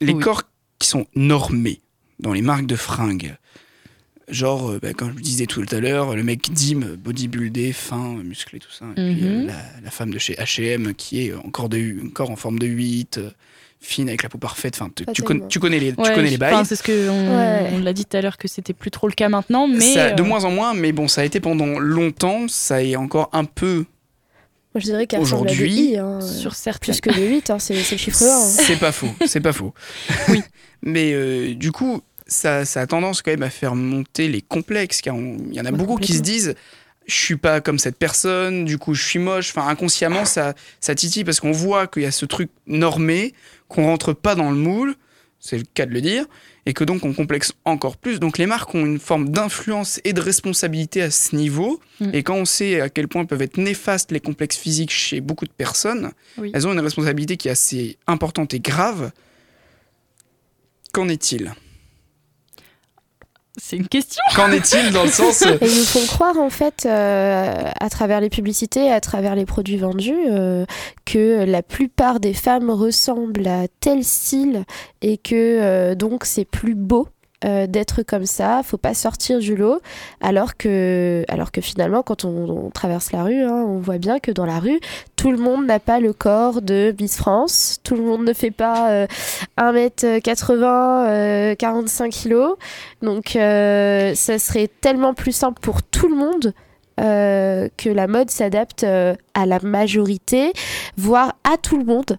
les Oui. corps qui sont normés dans les marques de fringues. Genre, euh, bah, comme je disais tout à l'heure, le mec dim, bodybuildé, fin, musclé, tout ça. Et puis euh, Mhm. la, la femme de chez H&M qui est encore, de, encore en forme de 8, euh, fine avec la peau parfaite. Enfin, tu, Pas tu, tellement. con- tu connais les, tu Ouais, connais les bails. c'est ce que on, Ouais. on l'a dit tout à l'heure que c'était plus trop le cas maintenant, mais Ça- de euh, moins en moins, mais bon, ça a été pendant longtemps. Ça est encore un peu. Moi, je dirais qu'elle ressemble à des Aujourd'hui, i, hein, euh, sur certains. plus que de 8, hein, c'est c'est le chiffre 1. C'est pas faux, c'est pas faux. Oui. Mais euh, du coup, ça, ça a tendance quand même à faire monter les complexes, car il y en a Ouais, beaucoup qui se disent je suis pas comme cette personne, du coup je suis moche. Enfin, inconsciemment, ça, ça titille parce qu'on voit qu'il y a ce truc normé, qu'on rentre pas dans le moule, c'est le cas de le dire, et que donc on complexe encore plus. Donc les marques ont une forme d'influence et de responsabilité à ce niveau. Mm. Et quand on sait à quel point peuvent être néfastes les complexes physiques chez beaucoup de personnes, Oui. elles ont une responsabilité qui est assez importante et grave. Qu'en est-il? C'est une question. Qu'en est-il dans le sens... euh, Et ils nous font croire, en fait, euh, à travers les publicités, à travers les produits vendus, euh, que la plupart des femmes ressemblent à tel style et que euh, donc c'est plus beau. Euh, d'être comme ça, faut pas sortir du lot, alors que, finalement, quand on, traverse la rue, hein, on voit bien que dans la rue, tout le monde n'a pas le corps de Miss France, tout le monde ne fait pas euh, 1m80, euh, 45 kilos, donc euh, ça serait tellement plus simple pour tout le monde euh, que la mode s'adapte euh, à la majorité, voire à tout le monde.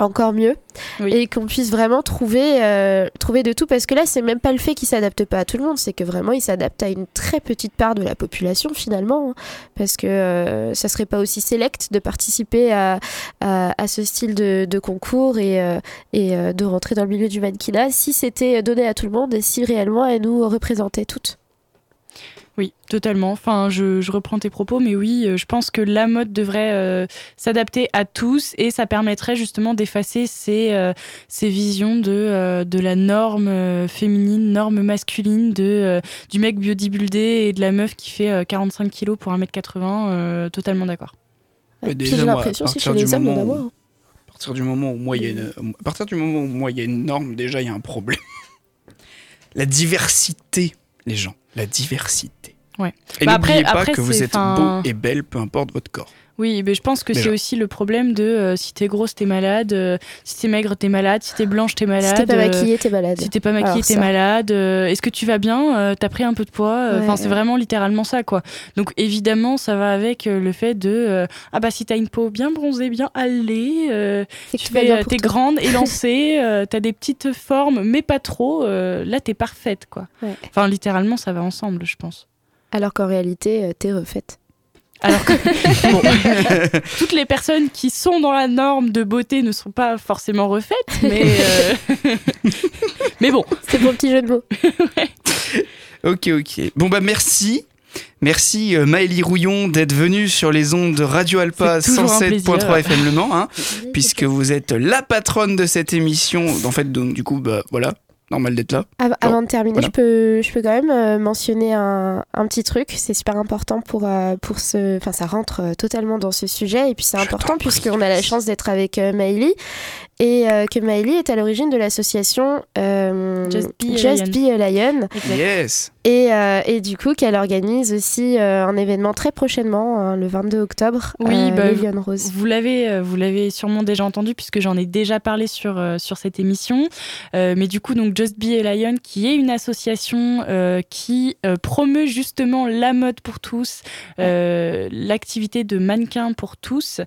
Encore mieux Oui. et qu'on puisse vraiment trouver, euh, trouver de tout parce que là c'est même pas le fait qu'il s'adapte pas à tout le monde c'est que vraiment il s'adapte à une très petite part de la population finalement hein. parce que euh, ça serait pas aussi sélect de participer à, à, à ce style de, de concours et, euh, et euh, de rentrer dans le milieu du mannequinat si c'était donné à tout le monde et si réellement elle nous représentait toutes Oui, totalement. Enfin, je, je reprends tes propos, mais oui, euh, je pense que la mode devrait euh, s'adapter à tous et ça permettrait justement d'effacer ces, euh, ces visions de, euh, de la norme féminine, norme masculine, de, euh, du mec bodybuildé et de la meuf qui fait euh, 45 kilos pour 1m80. euh, totalement d'accord. J'ai l'impression si chez les du hommes moment où-. À partir du moment où moi il y a une, à partir du moment où moi il y a une norme, déjà il y a un problème. La diversité, les gens, la diversité. Ouais. Et Bah n'oubliez pas après, que vous êtes beau et belle, peu importe votre corps. Oui, mais je pense que c'est aussi le problème de euh, si t'es grosse, t'es malade, euh, si t'es maigre, t'es malade, si t'es blanche, t'es malade. si t'es pas euh, maquillée t'es malade Si t'es pas maquillée, t'es malade. euh, Est-ce que tu vas bien Euh, T'as pris un peu de poids Euh, Enfin, Ouais, c'est ouais. vraiment littéralement ça, quoi. Donc, évidemment, ça va avec euh, le fait de euh, ah bah si t'as une peau bien bronzée, bien allée, euh, tu t'es grande, élancée, euh, t'as des petites formes, mais pas trop. euh, là, t'es parfaite, quoi. Ouais. Enfin, littéralement, ça va ensemble, je pense. alors qu'en réalité euh, t'es refaite Alors que bon, toutes les personnes qui sont dans la norme de beauté ne sont pas forcément refaites, mais euh, mais bon, c'est pour le petit jeu de mots Ok, ok. Bon bah merci. Merci euh, Maëlie Rouillon d'être venue sur les ondes de Radio Alpa C'est toujours un 107.3 plaisir. FM Le Mans, hein, puisque vous êtes la patronne de cette émission. En fait, donc du coup, bah voilà, normal d'être là. Av- Avant de terminer, voilà. je, peux, je peux quand même euh, mentionner un, un petit truc. C'est super important pour, euh, pour ce. Enfin, ça rentre euh, totalement dans ce sujet. Et puis, c'est important puisqu'on a la chance d'être avec Maëlie. Et euh, que Maëlie est à l'origine de l'association euh, Just Be a Just Lion. Be a Lion. Yes. Et, euh, et du coup, qu'elle organise aussi euh, un événement très prochainement, hein, le 22 octobre. Oui, euh, bah, Lion Rose. Vous l'avez, vous l'avez sûrement déjà entendu puisque j'en ai déjà parlé sur euh, sur cette émission. Euh, mais du coup, donc Just Be a Lion, qui est une association euh, qui euh, promeut justement la mode pour tous, euh, l'activité de mannequin pour tous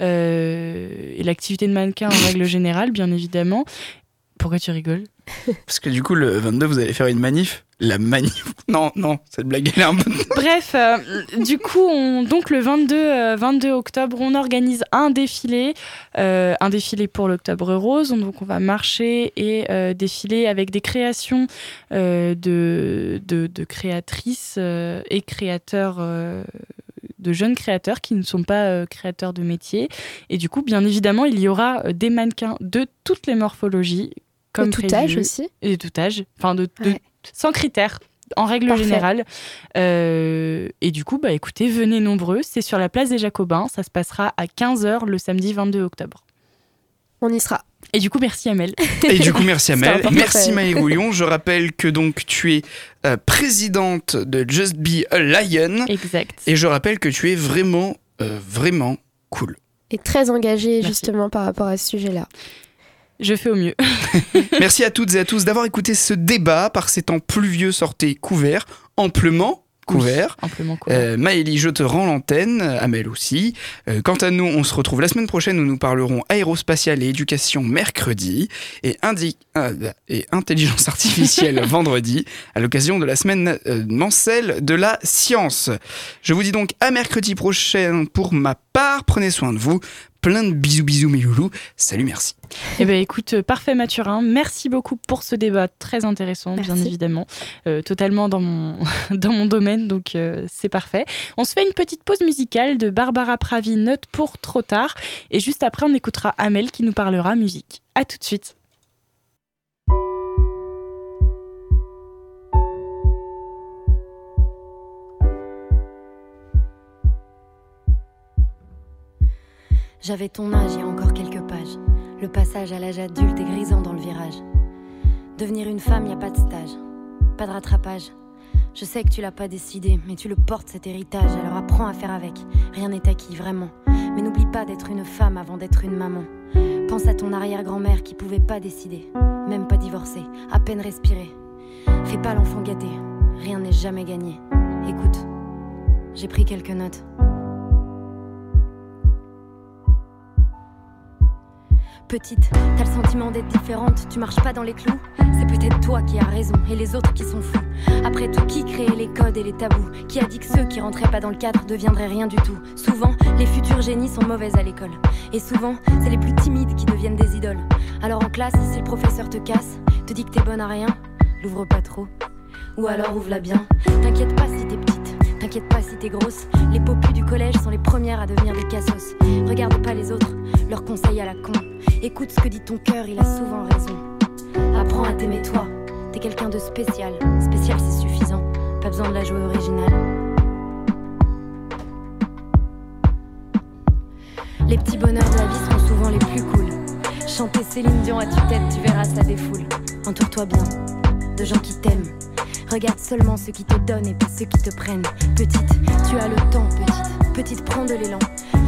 euh, et l'activité de mannequin en règle générale, bien évidemment. Pourquoi tu rigoles Parce que du coup, le 22, vous allez faire une manif. La manif. Non, non, cette blague, elle est un peu. Bref, euh, du coup, on, donc le 22, euh, 22 octobre, on organise un défilé, euh, un défilé pour l'Octobre Rose. Donc, on va marcher et euh, défiler avec des créations euh, de, de, de créatrices euh, et créateurs. De jeunes créateurs qui ne sont pas euh, créateurs de métier. Et du coup, bien évidemment, il y aura euh, des mannequins de toutes les morphologies, comme de tout prévu. âge aussi. Et de tout âge, enfin de, de- Ouais. sans critères, en règle Parfait. générale. Euh, et du coup, bah écoutez, venez nombreux. C'est sur la place des Jacobins. Ça se passera à 15h le samedi 22 octobre. On y sera. Et du coup, merci Amel. Et du coup, merci Amel. Merci ouais. Maëlie Rouillon. Je rappelle que donc tu es euh, présidente de Just Be a Lion. exact. Et je rappelle que tu es vraiment, euh, vraiment cool. Et très engagée Merci. justement par rapport à ce sujet-là. Je fais au mieux. Merci à toutes et à tous d'avoir écouté ce débat par ces temps pluvieux sortez couverts, amplement Amplement cool. Euh, Maëlie, je te rends l'antenne, Amel aussi. Euh, quant à nous, on se retrouve la semaine prochaine où nous parlerons aérospatiale et éducation mercredi et, indi- euh, et intelligence artificielle vendredi à l'occasion de la semaine mensuelle de la science. Je vous dis donc à mercredi prochain pour ma part. Prenez soin de vous. Plein de bisous bisous mes loulous. Salut, merci. Eh ben écoute, euh, parfait Mathurin. Merci beaucoup pour ce débat très intéressant, bien évidemment. Euh, totalement dans mon, dans mon domaine, donc euh, c'est parfait. On se fait une petite pause musicale de Barbara Pravi, Note pour trop tard. Et juste après, on écoutera Amel qui nous parlera musique. À tout de suite. J'avais ton âge il y a encore quelques pages. Le passage à l'âge adulte est grisant dans le virage. Devenir une femme, y a pas de stage, pas de rattrapage. Je sais que tu l'as pas décidé, mais tu le portes cet héritage, alors apprends à faire avec. Rien n'est acquis, vraiment. Mais n'oublie pas d'être une femme avant d'être une maman. Pense à ton arrière-grand-mère qui pouvait pas décider, même pas divorcer, à peine respirer. Fais pas l'enfant gâté, rien n'est jamais gagné. Écoute, j'ai pris quelques notes. Petite, t'as le sentiment d'être différente, tu marches pas dans les clous. C'est peut-être toi qui as raison et les autres qui sont fous. Après tout, qui créait les codes et les tabous? Qui a dit que ceux qui rentraient pas dans le cadre deviendraient rien du tout? Souvent, les futurs génies sont mauvaises à l'école. Et souvent, c'est les plus timides qui deviennent des idoles. Alors en classe, si le professeur te casse, te dit que t'es bonne à rien, l'ouvre pas trop. Ou alors ouvre-la bien. T'inquiète pas si t'es petite, t'inquiète pas si t'es grosse. Les popus du collège sont les premières à devenir des cassos. Regarde pas les autres, leurs conseils à la con. Écoute ce que dit ton cœur, il a souvent raison. Apprends à t'aimer toi, t'es quelqu'un de spécial. Spécial c'est suffisant, pas besoin de la jouer originale. Les petits bonheurs de la vie seront souvent les plus cool. Chanter Céline Dion à tue-tête, tu verras ça défoule. Entoure-toi bien de gens qui t'aiment. Regarde seulement ceux qui te donnent et pas ceux qui te prennent. Petite, tu as le temps, petite. Petite, prends de l'élan.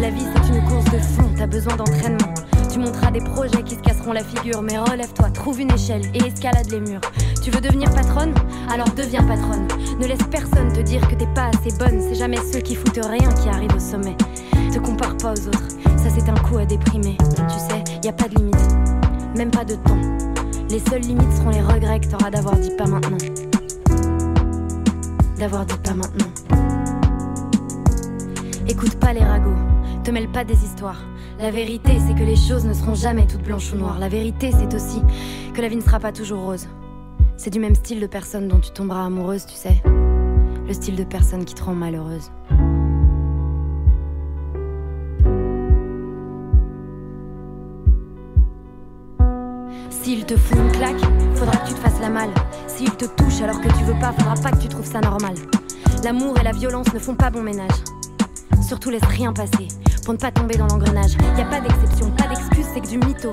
La vie c'est une course de fond, t'as besoin d'entraînement. Tu monteras des projets qui se casseront la figure, mais relève-toi, trouve une échelle et escalade les murs. Tu veux devenir patronne? Alors deviens patronne. Ne laisse personne te dire que t'es pas assez bonne. C'est jamais ceux qui foutent rien qui arrivent au sommet. Te compare pas aux autres, ça c'est un coup à déprimer. Tu sais, y a pas de limite, même pas de temps. Les seules limites seront les regrets que t'auras d'avoir dit pas maintenant. D'avoir dit pas maintenant. Écoute pas les ragots, te mêle pas des histoires. La vérité, c'est que les choses ne seront jamais toutes blanches ou noires. La vérité, c'est aussi que la vie ne sera pas toujours rose. C'est du même style de personne dont tu tomberas amoureuse, tu sais. Le style de personne qui te rend malheureuse. S'il te fout une claque, faudra que tu te fasses la malle. S'il te touche alors que tu veux pas, faudra pas que tu trouves ça normal. L'amour et la violence ne font pas bon ménage. Surtout laisse rien passer pour ne pas tomber dans l'engrenage. Y a pas d'exception, pas d'excuse, c'est que du mytho.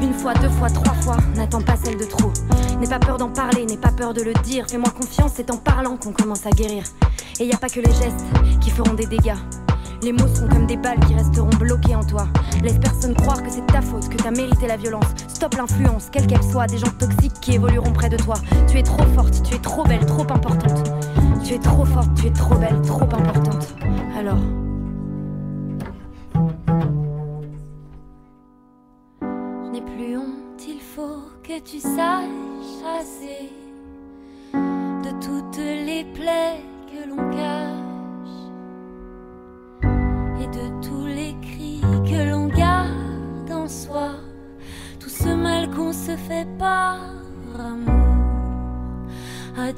Une fois, deux fois, trois fois, n'attends pas celle de trop. N'aie pas peur d'en parler, n'aie pas peur de le dire. Fais-moi confiance, c'est en parlant qu'on commence à guérir. Et y a pas que les gestes qui feront des dégâts. Les mots seront comme des balles qui resteront bloquées en toi. Laisse personne croire que c'est ta faute, que t'as mérité la violence. Stop l'influence, quelle qu'elle soit, des gens toxiques qui évolueront près de toi. Tu es trop forte, tu es trop belle, trop importante. Tu es trop forte, tu es trop belle, trop importante. Alors. Je n'ai plus honte, il faut que tu saches assez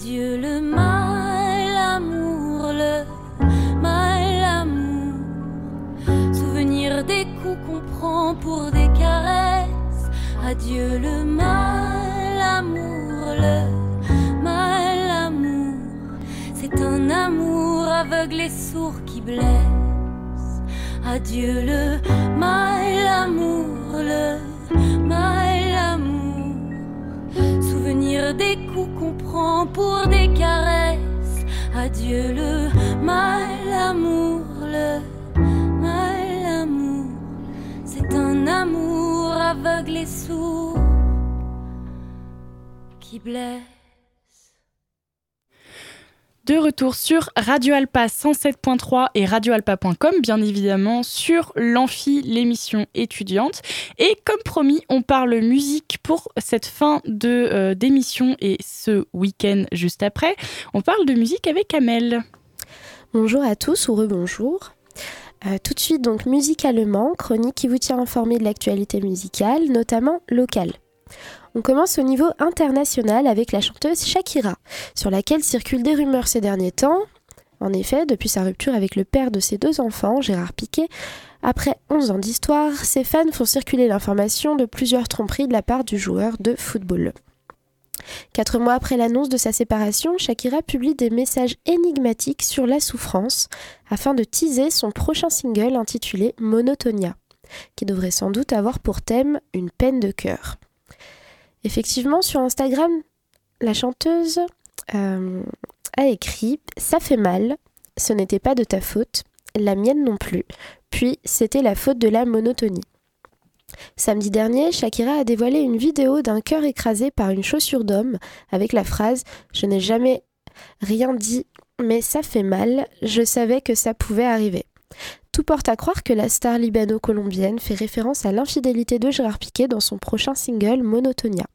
Adieu le mal amour, le mal amour. Souvenir des coups qu'on prend pour des caresses. Adieu le mal amour, le mal amour. C'est un amour aveugle et sourd qui blesse. Adieu le mal amour, le mal amour. Souvenir des coups pour des caresses. Adieu le mal amour, le mal amour. C'est un amour aveugle et sourd qui blesse. De retour sur Radio Alpa 107.3 et radioalpa.com, bien évidemment sur l'Amphi, l'émission étudiante. Et comme promis, on parle musique pour cette fin de euh, d'émission et ce week-end juste après. On parle de musique avec Amel. Bonjour à tous ou rebonjour. Euh, tout de suite, donc musicalement, chronique qui vous tient informé de l'actualité musicale, notamment locale. On commence au niveau international avec la chanteuse Shakira, sur laquelle circulent des rumeurs ces derniers temps. En effet, depuis sa rupture avec le père de ses deux enfants, Gérard Piquet, après 11 ans d'histoire, ses fans font circuler l'information de plusieurs tromperies de la part du joueur de football. Quatre mois après l'annonce de sa séparation, Shakira publie des messages énigmatiques sur la souffrance afin de teaser son prochain single intitulé Monotonia, qui devrait sans doute avoir pour thème une peine de cœur. Effectivement, sur Instagram, la chanteuse euh, a écrit Ça fait mal, ce n'était pas de ta faute, la mienne non plus, puis c'était la faute de la monotonie. Samedi dernier, Shakira a dévoilé une vidéo d'un cœur écrasé par une chaussure d'homme avec la phrase Je n'ai jamais rien dit, mais ça fait mal, je savais que ça pouvait arriver. Tout porte à croire que la star libano-colombienne fait référence à l'infidélité de Gérard Piquet dans son prochain single Monotonia.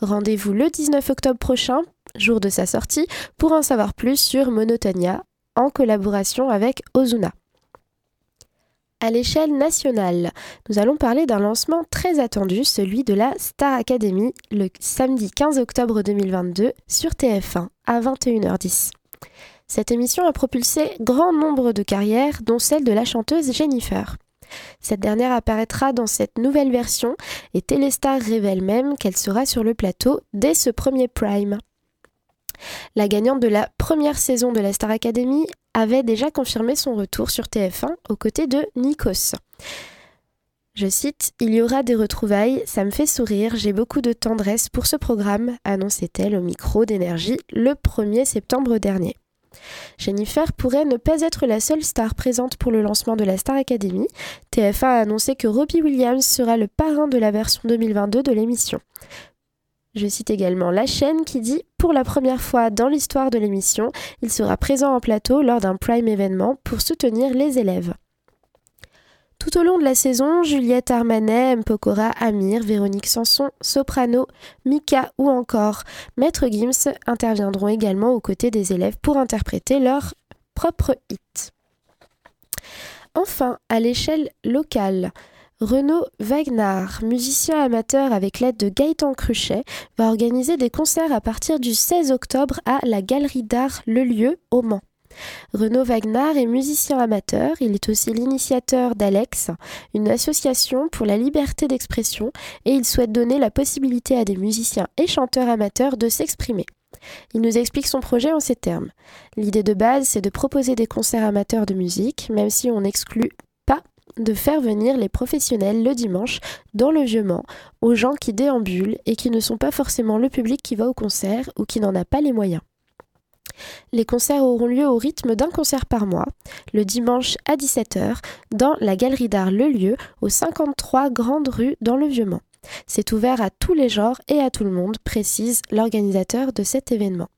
Rendez-vous le 19 octobre prochain, jour de sa sortie, pour en savoir plus sur Monotonia en collaboration avec Ozuna. À l'échelle nationale, nous allons parler d'un lancement très attendu, celui de la Star Academy, le samedi 15 octobre 2022 sur TF1 à 21h10. Cette émission a propulsé grand nombre de carrières, dont celle de la chanteuse Jennifer. Cette dernière apparaîtra dans cette nouvelle version et Téléstar révèle même qu'elle sera sur le plateau dès ce premier prime. La gagnante de la première saison de la Star Academy avait déjà confirmé son retour sur TF1 aux côtés de Nikos. Je cite Il y aura des retrouvailles, ça me fait sourire, j'ai beaucoup de tendresse pour ce programme, annonçait-elle au micro d'énergie le 1er septembre dernier. Jennifer pourrait ne pas être la seule star présente pour le lancement de la Star Academy. TF1 a annoncé que Robbie Williams sera le parrain de la version 2022 de l'émission. Je cite également la chaîne qui dit Pour la première fois dans l'histoire de l'émission, il sera présent en plateau lors d'un prime événement pour soutenir les élèves. Tout au long de la saison, Juliette Armanet, M. Pokora, Amir, Véronique Sanson, Soprano, Mika ou encore Maître Gims interviendront également aux côtés des élèves pour interpréter leur propre hit. Enfin, à l'échelle locale, Renaud Wagner, musicien amateur avec l'aide de Gaëtan Cruchet, va organiser des concerts à partir du 16 octobre à la Galerie d'Art Le Lieu au Mans. Renaud Wagner est musicien amateur, il est aussi l'initiateur d'Alex, une association pour la liberté d'expression, et il souhaite donner la possibilité à des musiciens et chanteurs amateurs de s'exprimer. Il nous explique son projet en ces termes. L'idée de base, c'est de proposer des concerts amateurs de musique, même si on n'exclut pas de faire venir les professionnels le dimanche dans le vieux Mans, aux gens qui déambulent et qui ne sont pas forcément le public qui va au concert ou qui n'en a pas les moyens. Les concerts auront lieu au rythme d'un concert par mois, le dimanche à 17h, dans la galerie d'art Le Lieu, au 53 Grande Rue dans le Vieux-Mans. C'est ouvert à tous les genres et à tout le monde, précise l'organisateur de cet événement.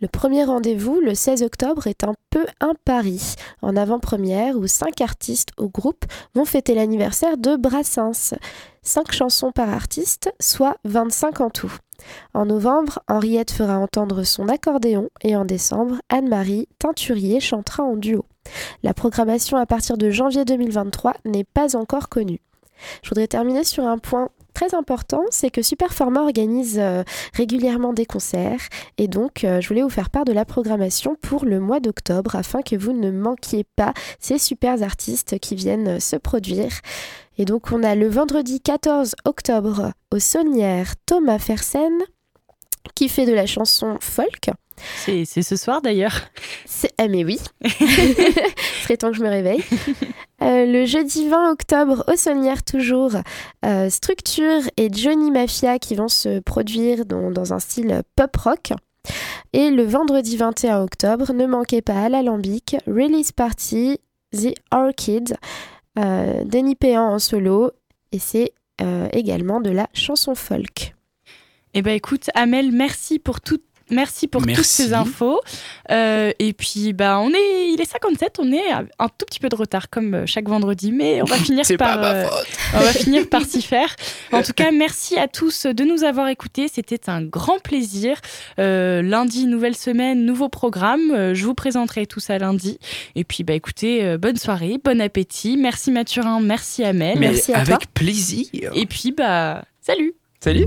Le premier rendez-vous, le 16 octobre, est un peu un pari, en avant-première où cinq artistes au groupe vont fêter l'anniversaire de Brassens. Cinq chansons par artiste, soit 25 en tout. En novembre, Henriette fera entendre son accordéon et en décembre, Anne-Marie Teinturier chantera en duo. La programmation à partir de janvier 2023 n'est pas encore connue. Je voudrais terminer sur un point très important, c'est que Superforma organise euh, régulièrement des concerts et donc euh, je voulais vous faire part de la programmation pour le mois d'octobre afin que vous ne manquiez pas ces super artistes qui viennent euh, se produire. Et donc on a le vendredi 14 octobre au Saunière Thomas Fersen qui fait de la chanson folk. C'est ce soir d'ailleurs. Ah mais oui. Il serait temps que je me réveille. Euh, le jeudi 20 octobre, au Saunière toujours, euh, Structure et Johnny Mafia qui vont se produire dans, dans, un style pop rock. Et le vendredi 21 octobre, ne manquez pas à l'Alambic, Release Party, The Orchid, Denis Péan en solo, et c'est euh, également de la chanson folk. Eh ben écoute, Amel, merci pour toute Merci pour Merci. toutes ces infos. Euh, et puis, bah, on est, il est 57, on est un tout petit peu de retard comme euh, chaque vendredi, mais on va finir par, euh, on va finir par s'y faire. En tout cas, merci à tous de nous avoir écoutés. C'était un grand plaisir. Euh, lundi, nouvelle semaine, nouveau programme. Je vous présenterai tout ça lundi. Et puis, bah, écoutez, bonne soirée, bon appétit. Merci Mathurin, merci Amel. Mais Merci à avec toi. plaisir. Et puis, bah, salut. Salut.